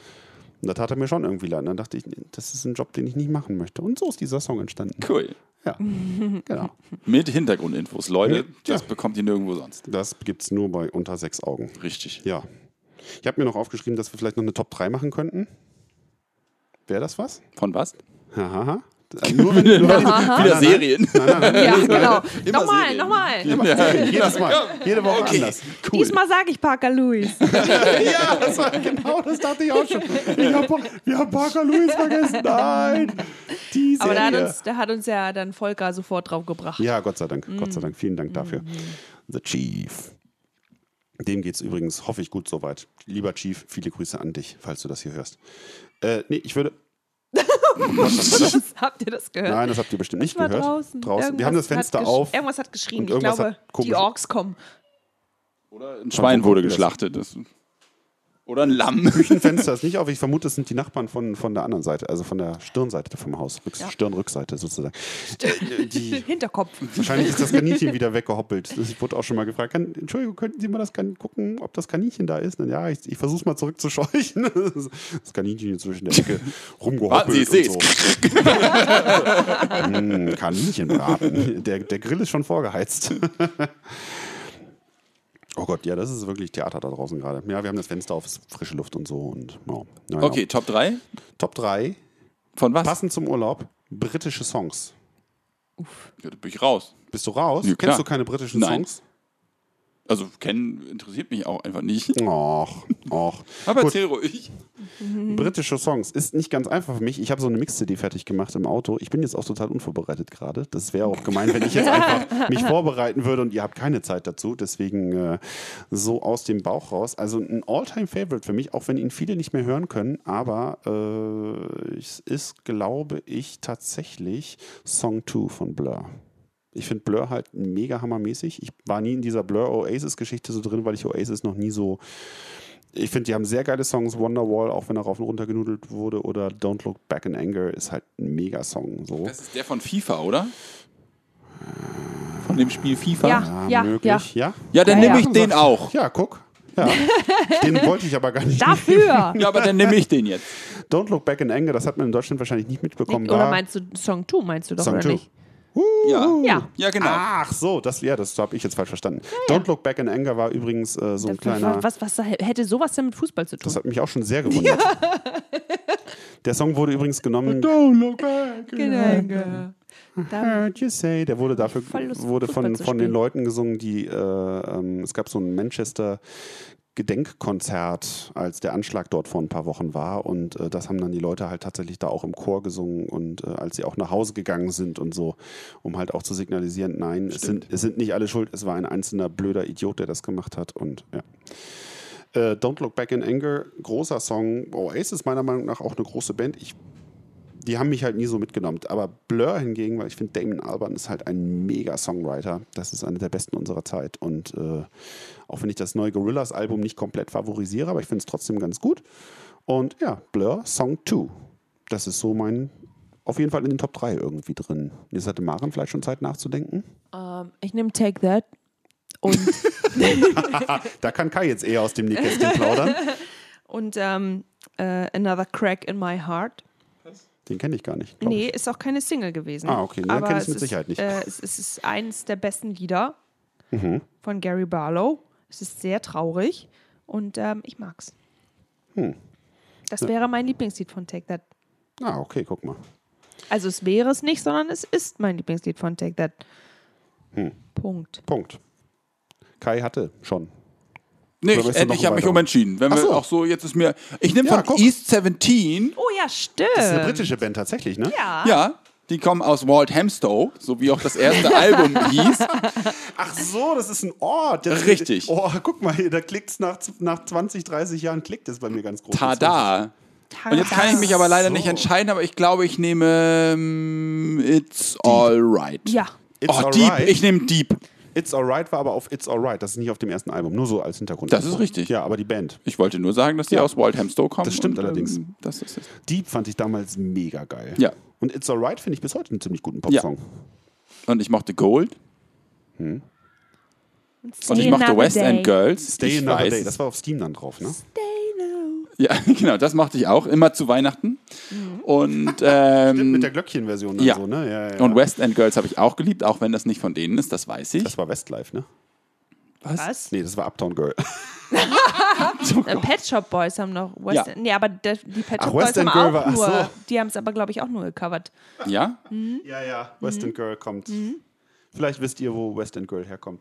Und da tat er mir schon irgendwie leid. Und dann dachte ich, nee, das ist ein Job, den ich nicht machen möchte. Und so ist dieser Song entstanden. Cool. Ja, genau. Mit Hintergrundinfos. Leute, Ja. das bekommt ihr nirgendwo sonst. Das gibt es nur bei unter sechs Augen. Richtig. Ja. Ich habe mir noch aufgeschrieben, dass wir vielleicht noch eine Top 3 machen könnten. Wäre das was? Von was? Hahaha. Nur wenn, nur Wieder Serien. Nein, nein, nein. Ja, genau. Immer Nochmal, Serien. nochmal. Jedes Mal. Jede Woche anders. Cool. Diesmal sage ich Parker Lewis. Ja, das war genau, das dachte ich auch schon. Ich hab, wir haben Parker Lewis vergessen. Nein. Die Serie. Aber da hat, uns, da hat uns ja dann Volker sofort drauf gebracht. ja, Gott sei Dank. Gott sei Dank. Vielen Dank dafür. The Chief. Dem geht's übrigens, hoffe ich, gut soweit. Lieber Chief, viele Grüße an dich, falls du das hier hörst. Äh, nee, ich würde. Habt ihr das gehört? Nein, das habt ihr bestimmt nicht gehört. draußen. Wir haben das Fenster auf. Irgendwas hat geschrien. und Ich irgendwas glaube, die Orks kommen. Oder ein Schwein wurde das? geschlachtet. Das Oder ein Lamm. Küchenfenster ist nicht auf. Ich vermute, es sind die Nachbarn von, von der anderen Seite, also von der Stirnseite vom Haus. Rück, Stirnrückseite sozusagen. Die, Hinterkopf. wahrscheinlich ist das Kaninchen wieder weggehoppelt. Das wurde auch schon mal gefragt. Kann, Entschuldigung, könnten Sie mal das kan gucken, ob das Kaninchen da ist? Und ja, ich, ich versuche es mal zurückzuscheuchen. Das Kaninchen inzwischen in der Ecke rumgehoppelt. Warten Sie, ich und so. mm, Kaninchenbraten. Der, der Grill ist schon vorgeheizt. Oh Gott, ja, das ist wirklich Theater da draußen gerade. Ja, wir haben das Fenster auf, frische Luft und so. Und, ja. Naja. Okay, Top 3? Top 3, Von was? passend zum Urlaub, britische Songs. Ja, da bin ich raus. Bist du raus? Ja. Kennst du keine britischen Nein. Songs? Also kennen interessiert mich auch einfach nicht. Och, och. Aber Gut. erzähl ruhig. Britische Songs ist nicht ganz einfach für mich. Ich habe so eine Mix-CD fertig gemacht im Auto. Ich bin jetzt auch total unvorbereitet gerade. Das wäre auch gemein, wenn ich jetzt einfach mich vorbereiten würde und ihr habt keine Zeit dazu. Deswegen äh, so aus dem Bauch raus. Also ein All-Time-Favorite für mich, auch wenn ihn viele nicht mehr hören können. Aber äh, es ist, glaube ich, tatsächlich Song 2 von Blur. Ich finde Blur halt mega hammermäßig. Ich war nie in dieser Blur Oasis-Geschichte so drin, weil ich Oasis noch nie so. Ich finde, die haben sehr geile Songs. Wonderwall, auch wenn er rauf und runter genudelt wurde, oder Don't Look Back in Anger ist halt ein Mega-Song. So. Das ist der von FIFA, oder? Von dem Spiel FIFA? Ja. Ja, möglich. Ja, Ja, dann Ja, nehme ja. ich den auch. ja guck. Ja. Den wollte ich aber gar nicht. Dafür. Ja, aber dann nehme ich den jetzt. Don't Look Back in Anger, das hat man in Deutschland wahrscheinlich nicht mitbekommen. Oder war meinst du Song 2, meinst du doch, Song oder 2. nicht? Ja. Ja. Ja, genau. Ach so, das, ja, das habe ich jetzt falsch verstanden. Don't Look Back in Anger war übrigens äh, so ein Das- kleiner. was, was, was hätte sowas denn mit Fußball zu tun? Das hat mich auch schon sehr gewundert. Der Song wurde übrigens genommen. Genau. Da, Heard you say. Der wurde dafür Lust, wurde von, von den. Leuten gesungen, die äh, ähm, es gab so ein Manchester Gedenkkonzert, als der Anschlag dort vor ein paar Wochen war und äh, das haben dann die Leute halt tatsächlich da auch im Chor gesungen und äh, als sie auch nach Hause gegangen sind und so, um halt auch zu signalisieren, nein, es sind, es sind nicht alle schuld, es war ein einzelner blöder Idiot, der das gemacht hat und ja. Äh, Don't Look Back in Anger, großer Song. Oasis ist meiner Meinung nach auch eine große Band. Ich die haben mich halt nie so mitgenommen. Aber Blur hingegen, weil ich finde, Damon Albarn ist halt ein mega Songwriter. Das ist einer der besten unserer Zeit. Und äh, auch wenn ich das neue Gorillas-Album nicht komplett favorisiere, aber ich finde es trotzdem ganz gut. Und ja, Blur, Song 2. Das ist so mein, auf jeden Fall in den Top 3 irgendwie drin. Jetzt hatte Maren vielleicht schon Zeit nachzudenken. ähm, ich nehme Take That und, Da kann Kai jetzt eher aus dem Nähkästchen plaudern. und ähm, äh, Another Crack in My Heart. Den kenne ich gar nicht. Nee, ich. ist auch keine Single gewesen. Ah, okay. Nee, dann Aber kenn ich's es mit ist, Sicherheit nicht. Mhm. Äh, es, es ist eines der besten Lieder von Gary Barlow. Es ist sehr traurig und ähm, ich mag's. Hm. Das wäre mein Lieblingslied von Take That. Ah, okay, guck mal. Also es wäre es nicht, sondern es ist mein Lieblingslied von Take That. Hm. Punkt. Punkt. Kai hatte schon. Nee, Oder ich, noch ich habe mich umentschieden. Wenn Ach wir so. auch so, jetzt ist mir. Ich nehme Ja, von guck. East 17. Oh ja, stimmt. Das ist eine britische Band tatsächlich, ne? Ja. Ja, die kommen aus Walthamstow, so wie auch das erste Album hieß. Ach so, das ist ein Ort. Der- Richtig. Oh, guck mal, hier, da klickt es nach, nach 20, 30 Jahren, klickt es bei mir ganz groß. Tada. Und jetzt kann ich mich aber leider nicht entscheiden, aber ich glaube, ich nehme ähm, It's Alright. Ja. It's oh, Deep. Alright. Ich nehme Deep. It's Alright war aber auf It's Alright. Das ist nicht auf dem ersten Album. Nur so als Hintergrund. Das ist richtig. Ja, aber die Band. Ich wollte nur sagen, dass die Ja. aus Walthamstow kommen. Das stimmt und, allerdings. Ähm, das ist es. Deep fand ich damals mega geil. Ja. Und It's Alright finde ich bis heute einen ziemlich guten Popsong. Und ich mochte Gold. Stay Und ich mochte West. End Girls. Stay ich Another weiß. Day. Das war auf Steam dann drauf, ne? Ja, genau, das mochte ich auch. Immer zu Weihnachten. Und, ähm, Mit der Glöckchen-Version ja. so, ne? Ja, ja, ja. und West End Girls habe ich auch geliebt, auch wenn das nicht von denen ist, das weiß ich. Das war Westlife, ne? Was? Nee, das war Uptown Girl. Äh, Pet Shop Boys haben noch West Ja. Nee, aber der, die Pet Ach, Shop Boys West End haben Girl auch war- ach nur, so. die haben es aber, glaube ich, auch nur gecovert. Ja? Ja, ja. West End Girl kommt. Vielleicht wisst ihr, wo West End Girl herkommt.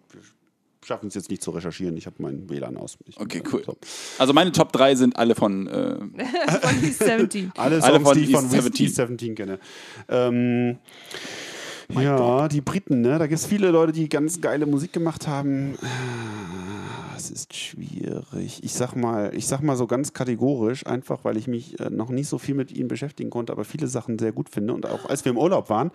Schaffen es jetzt nicht zu recherchieren. Ich habe meinen WLAN aus. Ich, Okay, cool. So. Also meine Top 3 sind alle von. Äh, Von East 17. Alle Songs, Alle von die ich von East East 17. 17 kenne. Ähm, ja, die Briten, ne? Da gibt es viele Leute, die ganz geile Musik gemacht haben. Das ist schwierig. Ich sag mal, ich sag mal so ganz kategorisch, einfach weil ich mich äh, noch nicht so viel mit ihnen beschäftigen konnte, aber viele Sachen sehr gut finde. Und auch als wir im Urlaub waren,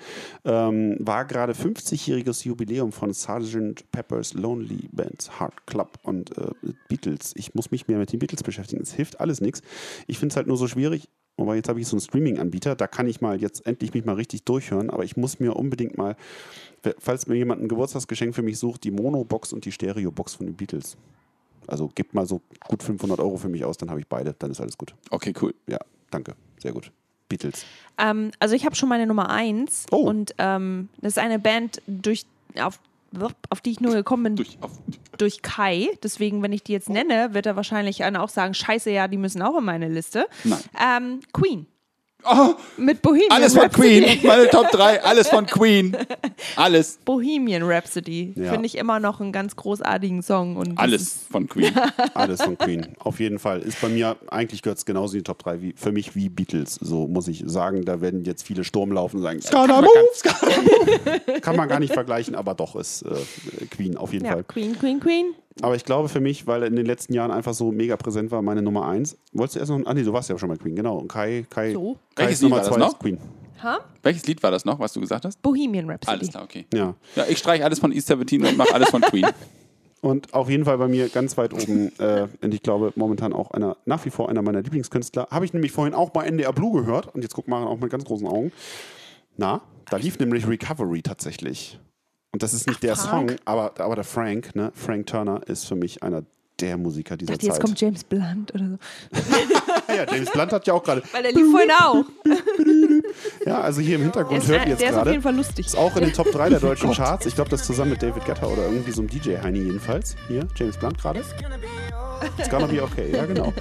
ähm, war gerade 50-jähriges Jubiläum von Sgt. Pepper's Lonely Band Heart Club und äh, Beatles. Ich muss mich mehr mit den Beatles beschäftigen. Es hilft alles nichts. Ich finde es halt nur so schwierig. Aber jetzt habe ich so einen Streaming-Anbieter, da kann ich mal jetzt endlich mich mal richtig durchhören, aber ich muss mir unbedingt mal, falls mir jemand ein Geburtstagsgeschenk für mich sucht, die Mono-Box und die Stereo-Box von den Beatles. Also gebt mal so gut 500 Euro für mich aus, dann habe ich beide, dann ist alles gut. Okay, cool. Ja, danke, sehr gut. Beatles. Ähm, also ich habe schon meine Nummer eins Oh. und ähm, das ist eine Band, durch, auf, auf die ich nur gekommen bin Durch, auf, durch Kai. Deswegen, wenn ich die jetzt nenne, wird er wahrscheinlich einer auch sagen, scheiße, ja, die müssen auch in meine Liste. Nein. Ähm, Queen. Oh, Mit Bohemian alles von Rhapsody. Queen. Meine Top 3, alles von Queen. Alles. Bohemian Rhapsody. Ja. Finde ich immer noch einen ganz großartigen Song. Und Alles von Queen. Alles von Queen. Auf jeden Fall. Ist bei mir, eigentlich gehört es genauso in die Top 3 wie für mich wie Beatles. So muss ich sagen, da werden jetzt viele Sturm laufen und sagen, man, kann, kann man gar nicht vergleichen, aber doch ist äh, Queen auf jeden Ja, Fall. Queen, Queen, Queen. Aber ich glaube für mich, weil er in den letzten Jahren einfach so mega präsent war, meine Nummer 1. Wolltest du erst noch, ah nee, du warst ja schon bei Queen, genau. Und Kai, Kai, So. Kai Welches ist Nummer Lied war 2 das ist noch? Queen. Ha? Welches Lied war das noch, was du gesagt hast? Bohemian Rhapsody. Alles klar, okay. Ja. Ja, ich streiche alles von East 17 und mache alles von Queen. Und auf jeden Fall bei mir ganz weit oben, äh, und ich glaube momentan auch einer, nach wie vor einer meiner Lieblingskünstler. Habe ich nämlich vorhin auch bei NDR Blue gehört und jetzt guckt Maren auch mit ganz großen Augen. Na, da lief nämlich Recovery tatsächlich. Und das ist nicht der Frank. Song, aber, aber der Frank, ne? Frank Turner ist für mich einer der Musiker dieser dachte, jetzt Zeit. kommt James Blunt oder so. ja, James Blunt hat ja auch gerade. Weil der lief vorhin auch. Ja, also hier im Hintergrund hört ihr jetzt der ist auf gerade. jeden Fall lustig. Ist auch in den Top 3 der deutschen Charts. Ich glaube, das zusammen mit David Guetta oder irgendwie so einem DJ-Heini jedenfalls. Hier, James Blunt gerade. It's gonna be okay, ja genau.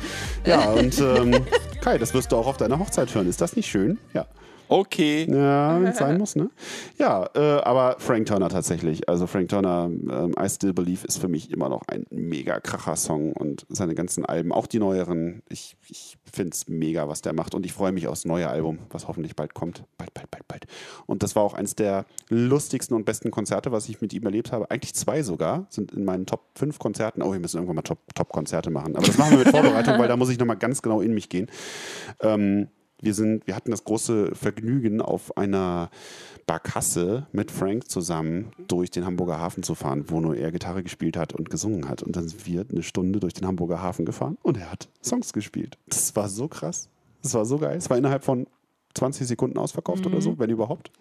Ja, und ähm, Kai, das wirst du auch auf deiner Hochzeit hören. Ist das nicht schön? Ja. Okay. Ja, wenn es sein muss, ne? Ja, äh, aber Frank Turner tatsächlich. Also Frank Turner, ähm, I Still Believe ist für mich immer noch ein mega kracher Song und seine ganzen Alben, auch die neueren, ich, ich finde es mega, was der macht und ich freue mich aufs neue Album, was hoffentlich bald kommt. Bald, bald, bald, bald. Und das war auch eins der lustigsten und besten Konzerte, was ich mit ihm erlebt habe. Eigentlich zwei sogar, sind in meinen Top 5 Konzerten. Oh, wir müssen irgendwann mal Top- Top-Konzerte machen. Aber das machen wir mit Vorbereitung, weil da muss ich nochmal ganz genau in mich gehen. Ähm, wir, sind, wir hatten das große Vergnügen, auf einer Barkasse mit Frank zusammen durch den Hamburger Hafen zu fahren, wo nur er Gitarre gespielt hat und gesungen hat. Und dann sind wir eine Stunde durch den Hamburger Hafen gefahren und er hat Songs gespielt. Das war so krass. Das war so geil. Es war innerhalb von 20 Sekunden ausverkauft oder so, wenn überhaupt.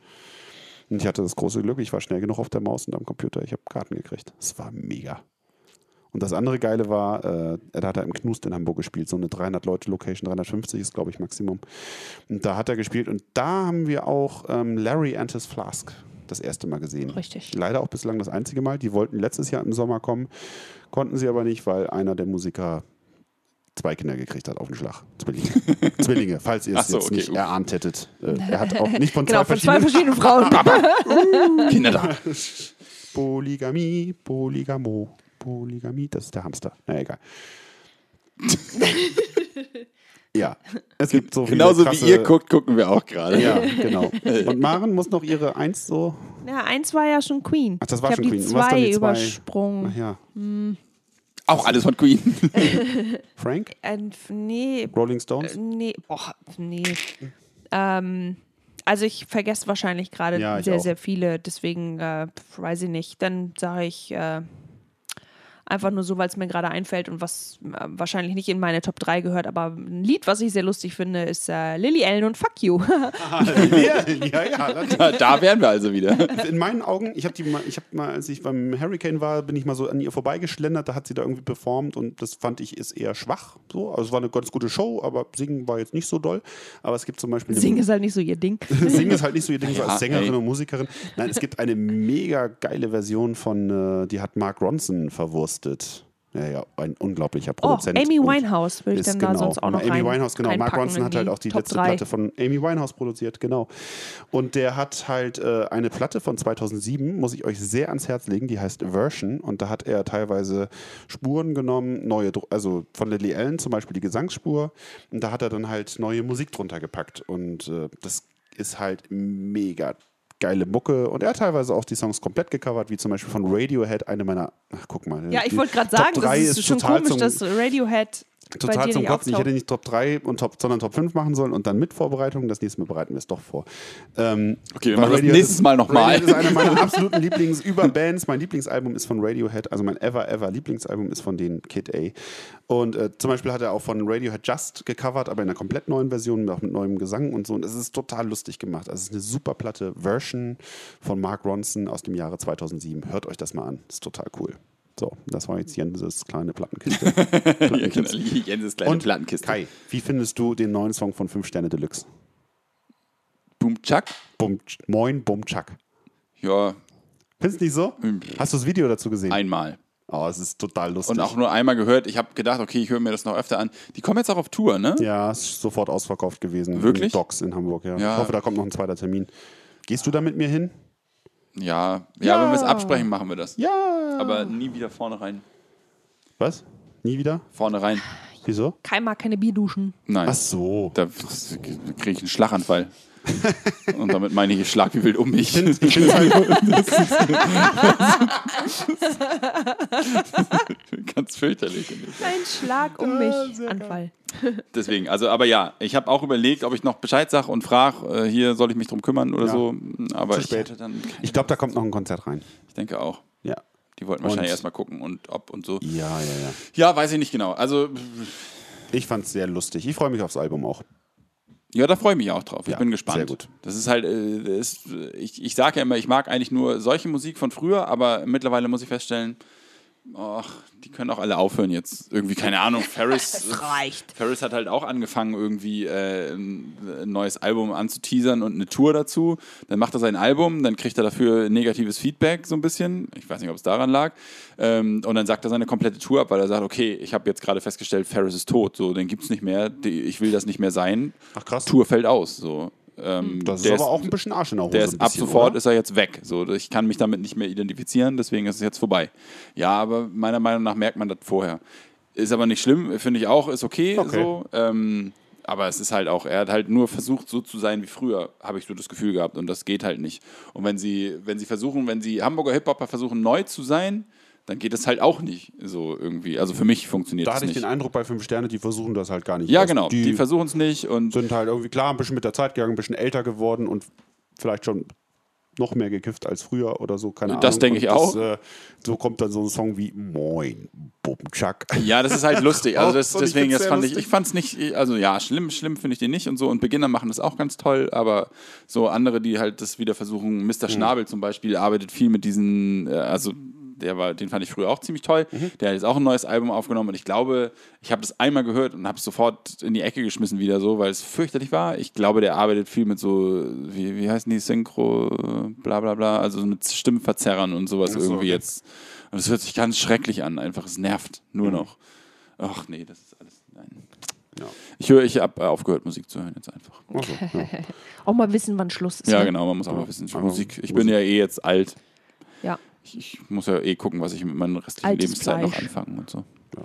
Und ich hatte das große Glück, ich war schnell genug auf der Maus und am Computer. Ich habe Karten gekriegt. Es war mega. Und das andere Geile war, äh, da hat er im Knust in Hamburg gespielt, so eine 300-Leute-Location, 350 ist, glaube ich, Maximum. Und da hat er gespielt und da haben wir auch ähm, Larry and his Flask das erste Mal gesehen. Richtig. Leider auch bislang das einzige Mal. Die wollten letztes Jahr im Sommer kommen, konnten sie aber nicht, weil einer der Musiker zwei Kinder gekriegt hat auf den Schlag. Zwillinge. Zwillinge, falls ihr es so, jetzt okay, nicht uff. erahnt hättet. Äh, er hat auch nicht von Genau, zwei von zwei verschiedenen verschiedenen Frauen. Kinder da. Polygamie, Polygamo, Polygamie, das ist der Hamster. Na egal. ja, es gibt so viele Genauso krasse, wie ihr guckt, gucken wir auch gerade. Ja, genau. Und Maren muss noch ihre Eins so. Ja, eins war ja schon Queen. Ach, das war ich schon Queen. Zwei die zwei- übersprungen. Ach ja. Auch alles von Queen. Frank? Äh, nee, Rolling Stones? nee, boah, nee. Ähm, also ich vergesse wahrscheinlich gerade Ja, sehr, auch. sehr viele, deswegen äh, weiß ich nicht. Dann sage ich äh, einfach nur so, weil es mir gerade einfällt und was äh, wahrscheinlich nicht in meine Top 3 gehört, aber ein Lied, was ich sehr lustig finde, ist äh, Lily Allen und Fuck You. ja, ja, ja. das- Da, da wären wir also wieder. In meinen Augen, ich habe die mal, ich habe mal, als ich beim Hurricane war, bin ich mal so an ihr vorbeigeschlendert, da hat sie da irgendwie performt und das fand ich ist eher schwach. So. Also es war eine ganz gute Show, aber singen war jetzt nicht so doll. Aber es gibt zum Beispiel eine- Singen ist halt nicht so ihr Ding. Singen ist halt nicht so ihr Ding so Ja, als Sängerin ey. und Musikerin. Nein, es gibt eine mega geile Version von, äh, die hat Mark Ronson verwurstet. Ja, ja, ein unglaublicher Oh, Produzent. Amy und Winehouse würde ich dann da genau, sonst auch noch Amy rein, Winehouse, genau. Mark Ronson hat halt auch die Top letzte 3. Platte von Amy Winehouse produziert, genau. Und der hat halt äh, eine Platte von 2007, muss ich euch sehr ans Herz legen, die heißt Version. Und da hat er teilweise Spuren genommen, neue, also von Lily Allen zum Beispiel die Gesangsspur. Und da hat er dann halt neue Musik drunter gepackt. Und äh, das ist halt mega geile Mucke und er hat teilweise auch die Songs komplett gecovert, wie zum Beispiel von Radiohead, eine meiner, ach guck mal. Ja, ich wollte gerade sagen, das drei ist, schon komisch, dass Radiohead Total zum Kotzen. Ich hätte nicht Top 3 und Top, sondern Top 5 machen sollen und dann mit Vorbereitung. Das nächste Mal bereiten wir es doch vor. Ähm, Okay, wir machen das Radiohead nächstes ist- Mal noch mal. Radiohead ist einer meiner absoluten Lieblings-Überbands. Mein Lieblingsalbum ist von Radiohead, also mein Ever Ever Lieblingsalbum ist von den Kid A. Und äh, zum Beispiel hat er auch von Radiohead Just gecovert, aber in einer komplett neuen Version, auch mit neuem Gesang und so. Und es ist total lustig gemacht. Also es ist eine super platte Version von Mark Ronson aus dem Jahre 2007. Hört euch das mal an. ist total cool. So, das war jetzt Jenses kleine Plattenkiste. Ja, genau. Jenses kleine Und Plattenkiste. Kai, wie findest du den neuen Song von 5 Sterne Deluxe? Boom, Chuck. Bum, Moin, Bum, Chuck. Ja, Findest du nicht so? Hast du das Video dazu gesehen? einmal. Oh, es ist total lustig. Und auch nur einmal gehört. Ich habe gedacht, okay, ich höre mir das noch öfter an. Die kommen jetzt auch auf Tour, ne? ja, ist sofort ausverkauft gewesen. Wirklich? In Docks in Hamburg, ja. Ja. Ich hoffe, da kommt noch ein zweiter Termin. Gehst du da mit mir hin? Ja, ja, wenn wir es absprechen, machen wir das. Ja. Aber nie wieder vorne rein. Was? Nie wieder? Vorne rein. Wieso? Kai mag keine Bierduschen. Nein. Ach so. Da kriege ich einen Schlaganfall. Und damit meine ich, ich schlag wie wild um mich. Ich find's halt, Ganz fürchterlich. Ein Schlag um mich. Anfall. Deswegen, also, aber ja, ich habe auch überlegt, ob ich noch Bescheid sage und frage, äh, hier soll ich mich drum kümmern oder Ja. so. Aber Zu ich spät. keine ich glaube, da kommt noch ein Konzert rein. Ich denke auch. Ja. Die wollten wahrscheinlich erstmal gucken und ob und so. Ja, ja, ja. Ja, weiß ich nicht genau. Also, Ich fand's sehr lustig. Ich freue mich aufs Album auch. Ja, da freue ich mich auch drauf. Ich Ja, bin gespannt. sehr gut. Das ist halt, äh, das ist, ich, ich sage ja immer, ich mag eigentlich nur solche Musik von früher, aber mittlerweile muss ich feststellen, ach, die können auch alle aufhören jetzt. Irgendwie, keine Ahnung, Ferris. reicht. Ferris hat halt auch angefangen, irgendwie äh, ein ein neues Album anzuteasern und eine Tour dazu. Dann macht er sein Album, dann kriegt er dafür negatives Feedback so ein bisschen. Ich weiß nicht, ob es daran lag. Ähm, und dann sagt er seine komplette Tour ab, weil er sagt, okay, ich habe jetzt gerade festgestellt, Ferris ist tot, so, den gibt es nicht mehr, die, ich will das nicht mehr sein. Ach krass. Tour fällt aus. So. Ähm, Das ist der aber auch ein bisschen Arsch in der Hose. der ist ab bisschen, sofort oder? ist er jetzt weg. So, ich kann mich damit nicht mehr identifizieren, deswegen ist es jetzt vorbei. Ja, aber meiner Meinung nach merkt man das vorher. Ist aber nicht schlimm, finde ich auch, ist okay, Okay. so. Ähm, aber es ist halt auch, er hat halt nur versucht, so zu sein wie früher, habe ich so das Gefühl gehabt. Und das geht halt nicht. Und wenn sie, wenn sie versuchen, wenn sie Hamburger Hip-Hopper versuchen, neu zu sein, dann geht es halt auch nicht so irgendwie. Also für mich funktioniert Da das hatte ich nicht. den Eindruck bei 5 Sterne, die versuchen das halt gar nicht. ja, erst. genau. Die, versuchen es nicht und sind halt irgendwie klar ein bisschen mit der Zeit gegangen, ein bisschen älter geworden und vielleicht schon noch mehr gekifft als früher oder so, keine Ahnung. Das denke ich auch. äh, so kommt dann so ein Song wie Moin, Bumchuck. Ja, das ist halt lustig. Also das, ich deswegen, das fand ich, lustig. ich fand es nicht, also ja, schlimm, schlimm finde ich den nicht und so. Und Beginner machen das auch ganz toll, aber so andere, die halt das wieder versuchen. Mr. Schnabel zum Beispiel arbeitet viel mit diesen, äh, also der war, den fand ich früher auch ziemlich toll. Mhm. Der hat jetzt auch ein neues Album aufgenommen und ich glaube, ich habe das einmal gehört und habe es sofort in die Ecke geschmissen wieder so, weil es fürchterlich war. Ich glaube, der arbeitet viel mit so, wie, wie heißen die, Synchro, bla bla bla, also mit Stimmverzerrern und sowas so, irgendwie okay. jetzt. Und es hört sich ganz schrecklich an, einfach, es nervt nur noch. Ach nee, das ist alles, nein. Ja. Ich höre, ich habe aufgehört, Musik zu hören jetzt einfach. Ach so, ja. Auch mal wissen, wann Schluss ist. Ja, ne? genau, man muss auch mal wissen, Aber Musik. Ich Musik- bin ja eh jetzt alt. Ja. Ich, ich muss ja eh gucken, was ich mit meiner restlichen Altes Lebenszeit noch Fleisch. anfangen und so. Ja.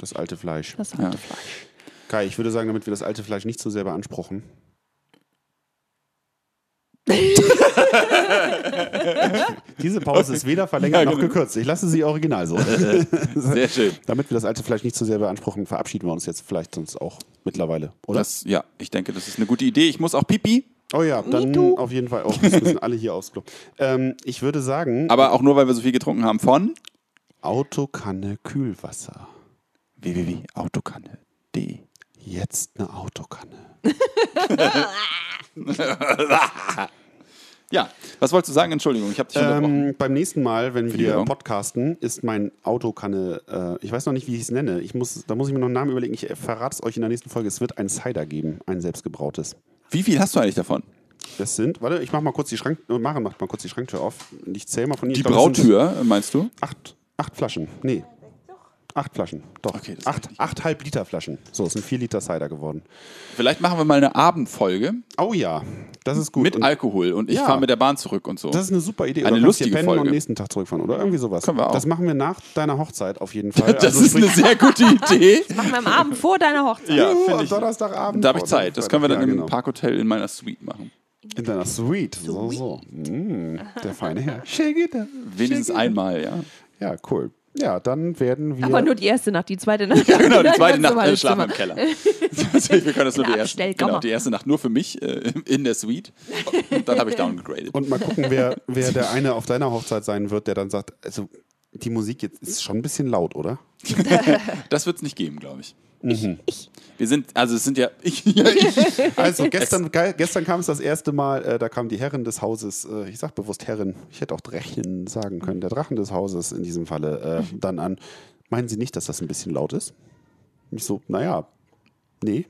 Das alte Fleisch. Das Ja. alte Fleisch. Kai, ich würde sagen, damit wir das alte Fleisch nicht so sehr beanspruchen. Diese Pause ist weder verlängert Ja, noch genau. gekürzt. Ich lasse sie original so. Sehr schön. Damit wir das alte Fleisch nicht so sehr beanspruchen, verabschieden wir uns jetzt vielleicht sonst auch mittlerweile, oder? Das, ja, ich denke, das ist eine gute Idee. Ich muss auch pipi, oh ja, dann auf jeden Fall auch. Das müssen alle hier aufs Klo. Ähm, ich würde sagen, aber auch nur, weil wir so viel getrunken haben von Autokanne Kühlwasser. www.autokanne.de. Jetzt eine Autokanne. Ja, was wolltest du sagen? Entschuldigung, ich habe dich unterbrochen. Ähm, beim nächsten Mal, wenn wir podcasten, ist mein Autokanne, äh, ich weiß noch nicht, wie ich es nenne. Ich muss, da muss ich mir noch einen Namen überlegen. Ich verrate es euch in der nächsten Folge. Es wird ein Cider geben, ein selbstgebrautes. Wie viel hast du eigentlich davon? Das sind, warte, ich mach mal kurz die Schrank, äh, Maren macht mal kurz die Schranktür auf. Ich zähle mal von hier. Die glaub, Brautür, meinst du? Acht, acht Flaschen. Nee. Acht Flaschen. Doch. Okay, das acht, nicht. achthalb Liter Flaschen. So, es sind vier Liter Cider geworden. Vielleicht machen wir mal eine Abendfolge Oh ja, das ist gut. mit Und Alkohol und ich Ja. fahre mit der Bahn zurück und so. das ist eine super Idee. Eine Oder kannst hier lustige pennen und Folge. am nächsten Tag zurückfahren oder irgendwie sowas. Können wir auch. Das machen wir nach deiner Hochzeit auf jeden Fall. Das Also ist eine sehr gute Idee. Machen wir am Abend vor deiner Hochzeit. Ja, Uh, finde am ich. Donnerstagabend. Da habe ich Zeit. Das können wir dann ja, im genau. Parkhotel in meiner Suite machen. In deiner Suite. So, so. Mm, der feine Herr. Wenigstens einmal, ja. Ja, cool. Ja, dann werden wir. Aber nur die erste Nacht, die zweite Nacht. Ja, genau, die zweite Nacht äh, schlafen wir im Keller. wir können das nur die erste, genau, die erste Nacht nur für mich äh, in der Suite. Und dann habe ich downgegradet. Und mal gucken, wer, wer der eine auf deiner Hochzeit sein wird, der dann sagt, also die Musik jetzt ist schon ein bisschen laut, oder? Das wird es nicht geben, glaube ich. Mhm. Wir sind, also es sind ja, ich, ja, ich. Also gestern, ge gestern kam es das erste Mal, äh, da kam die Herrin des Hauses, äh, ich sag bewusst Herrin, ich hätte auch Drachin sagen können, der Drachen des Hauses in diesem Falle, äh, dann an. Meinen Sie nicht, dass das ein bisschen laut ist? Ich so, naja, nee.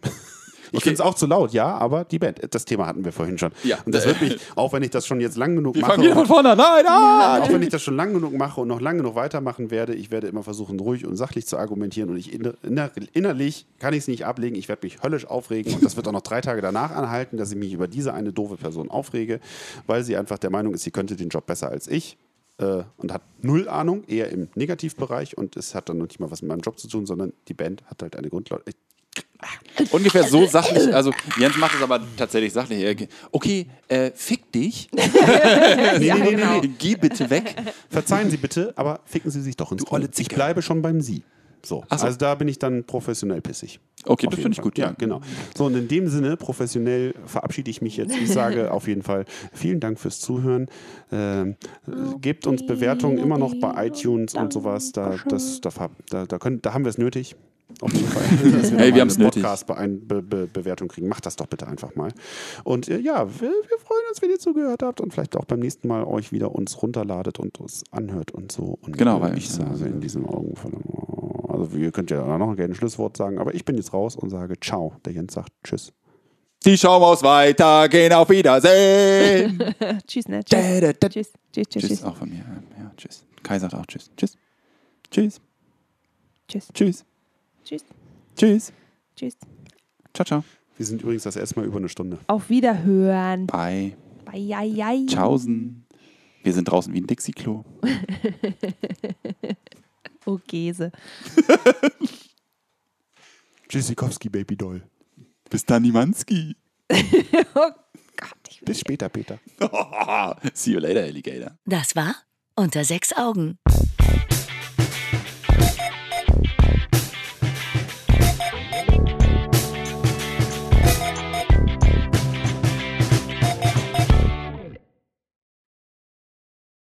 Ich Okay. finde es auch zu laut, ja, aber die Band, das Thema hatten wir vorhin schon. Ja. Und das wird mich, auch wenn ich das schon jetzt lang genug Wir mache. fangen wieder von vorne an. Nein, nein! Auch wenn ich das schon lang genug mache und noch lang genug weitermachen werde, ich werde immer versuchen, ruhig und sachlich zu argumentieren und ich inner, inner, innerlich kann ich es nicht ablegen. Ich werde mich höllisch aufregen und das wird auch noch drei Tage danach anhalten, dass ich mich über diese eine doofe Person aufrege, weil sie einfach der Meinung ist, sie könnte den Job besser als ich äh, und hat null Ahnung, eher im Negativbereich und es hat dann noch nicht mal was mit meinem Job zu tun, sondern die Band hat halt eine Grundlage. Ungefähr so sachlich, also Jens macht es aber tatsächlich sachlich. Okay, äh, fick dich. Nee, nee, nee, nee, nee. Geh bitte weg. Verzeihen Sie bitte, aber ficken Sie sich doch ins olle. Ich bleibe schon beim Sie. So. So. Also da bin ich dann professionell pissig. Okay, Auf das finde ich Fall. gut, Ja, ja. genau. So, und in dem Sinne, professionell verabschiede ich mich jetzt. Ich sage auf jeden Fall vielen Dank fürs Zuhören. Ähm, äh, gebt uns Bewertungen immer noch bei iTunes und sowas. Da, das, da, da, da, können, da haben wir es nötig. Auf jeden Fall. Dass Hey, da wir haben's eine nötig. Podcast-Bewertung kriegen. Macht das doch bitte einfach mal. Und äh, ja, wir, wir freuen uns, wenn ihr zugehört habt und vielleicht auch beim nächsten Mal euch wieder uns runterladet und uns anhört und so. Und Genau, äh, weil- ich sage in diesem Augenfall, also ihr könnt ja noch gerne ein Schlusswort sagen, aber ich bin jetzt raus und sage Ciao. Der Jens sagt Tschüss. Die Schaumhaus weiter, gehen auf Wiedersehen. Tschüss, ne? Da, Tschüss. da, da. Tschüss, tschüss, tschüss, Tschüss, tschüss. auch von mir. Ja, tschüss. Kai sagt auch Tschüss. Tschüss. Tschüss. Tschüss, Tschüss. Tschüss, Tschüss. tschüss. Ciao, ciao. Wir sind übrigens das erste Mal über eine Stunde. Auf Wiederhören. Bye. Bye, ai, ai. Tschaußen. Wir sind draußen wie ein Dixie-Klo. Oh, Käse. Tschüssikowski, Baby Doll. Bis dann, Nimanski. Oh Gott, ich Bis später, Peter. See you later, Alligator. Das war Unter sechs Augen.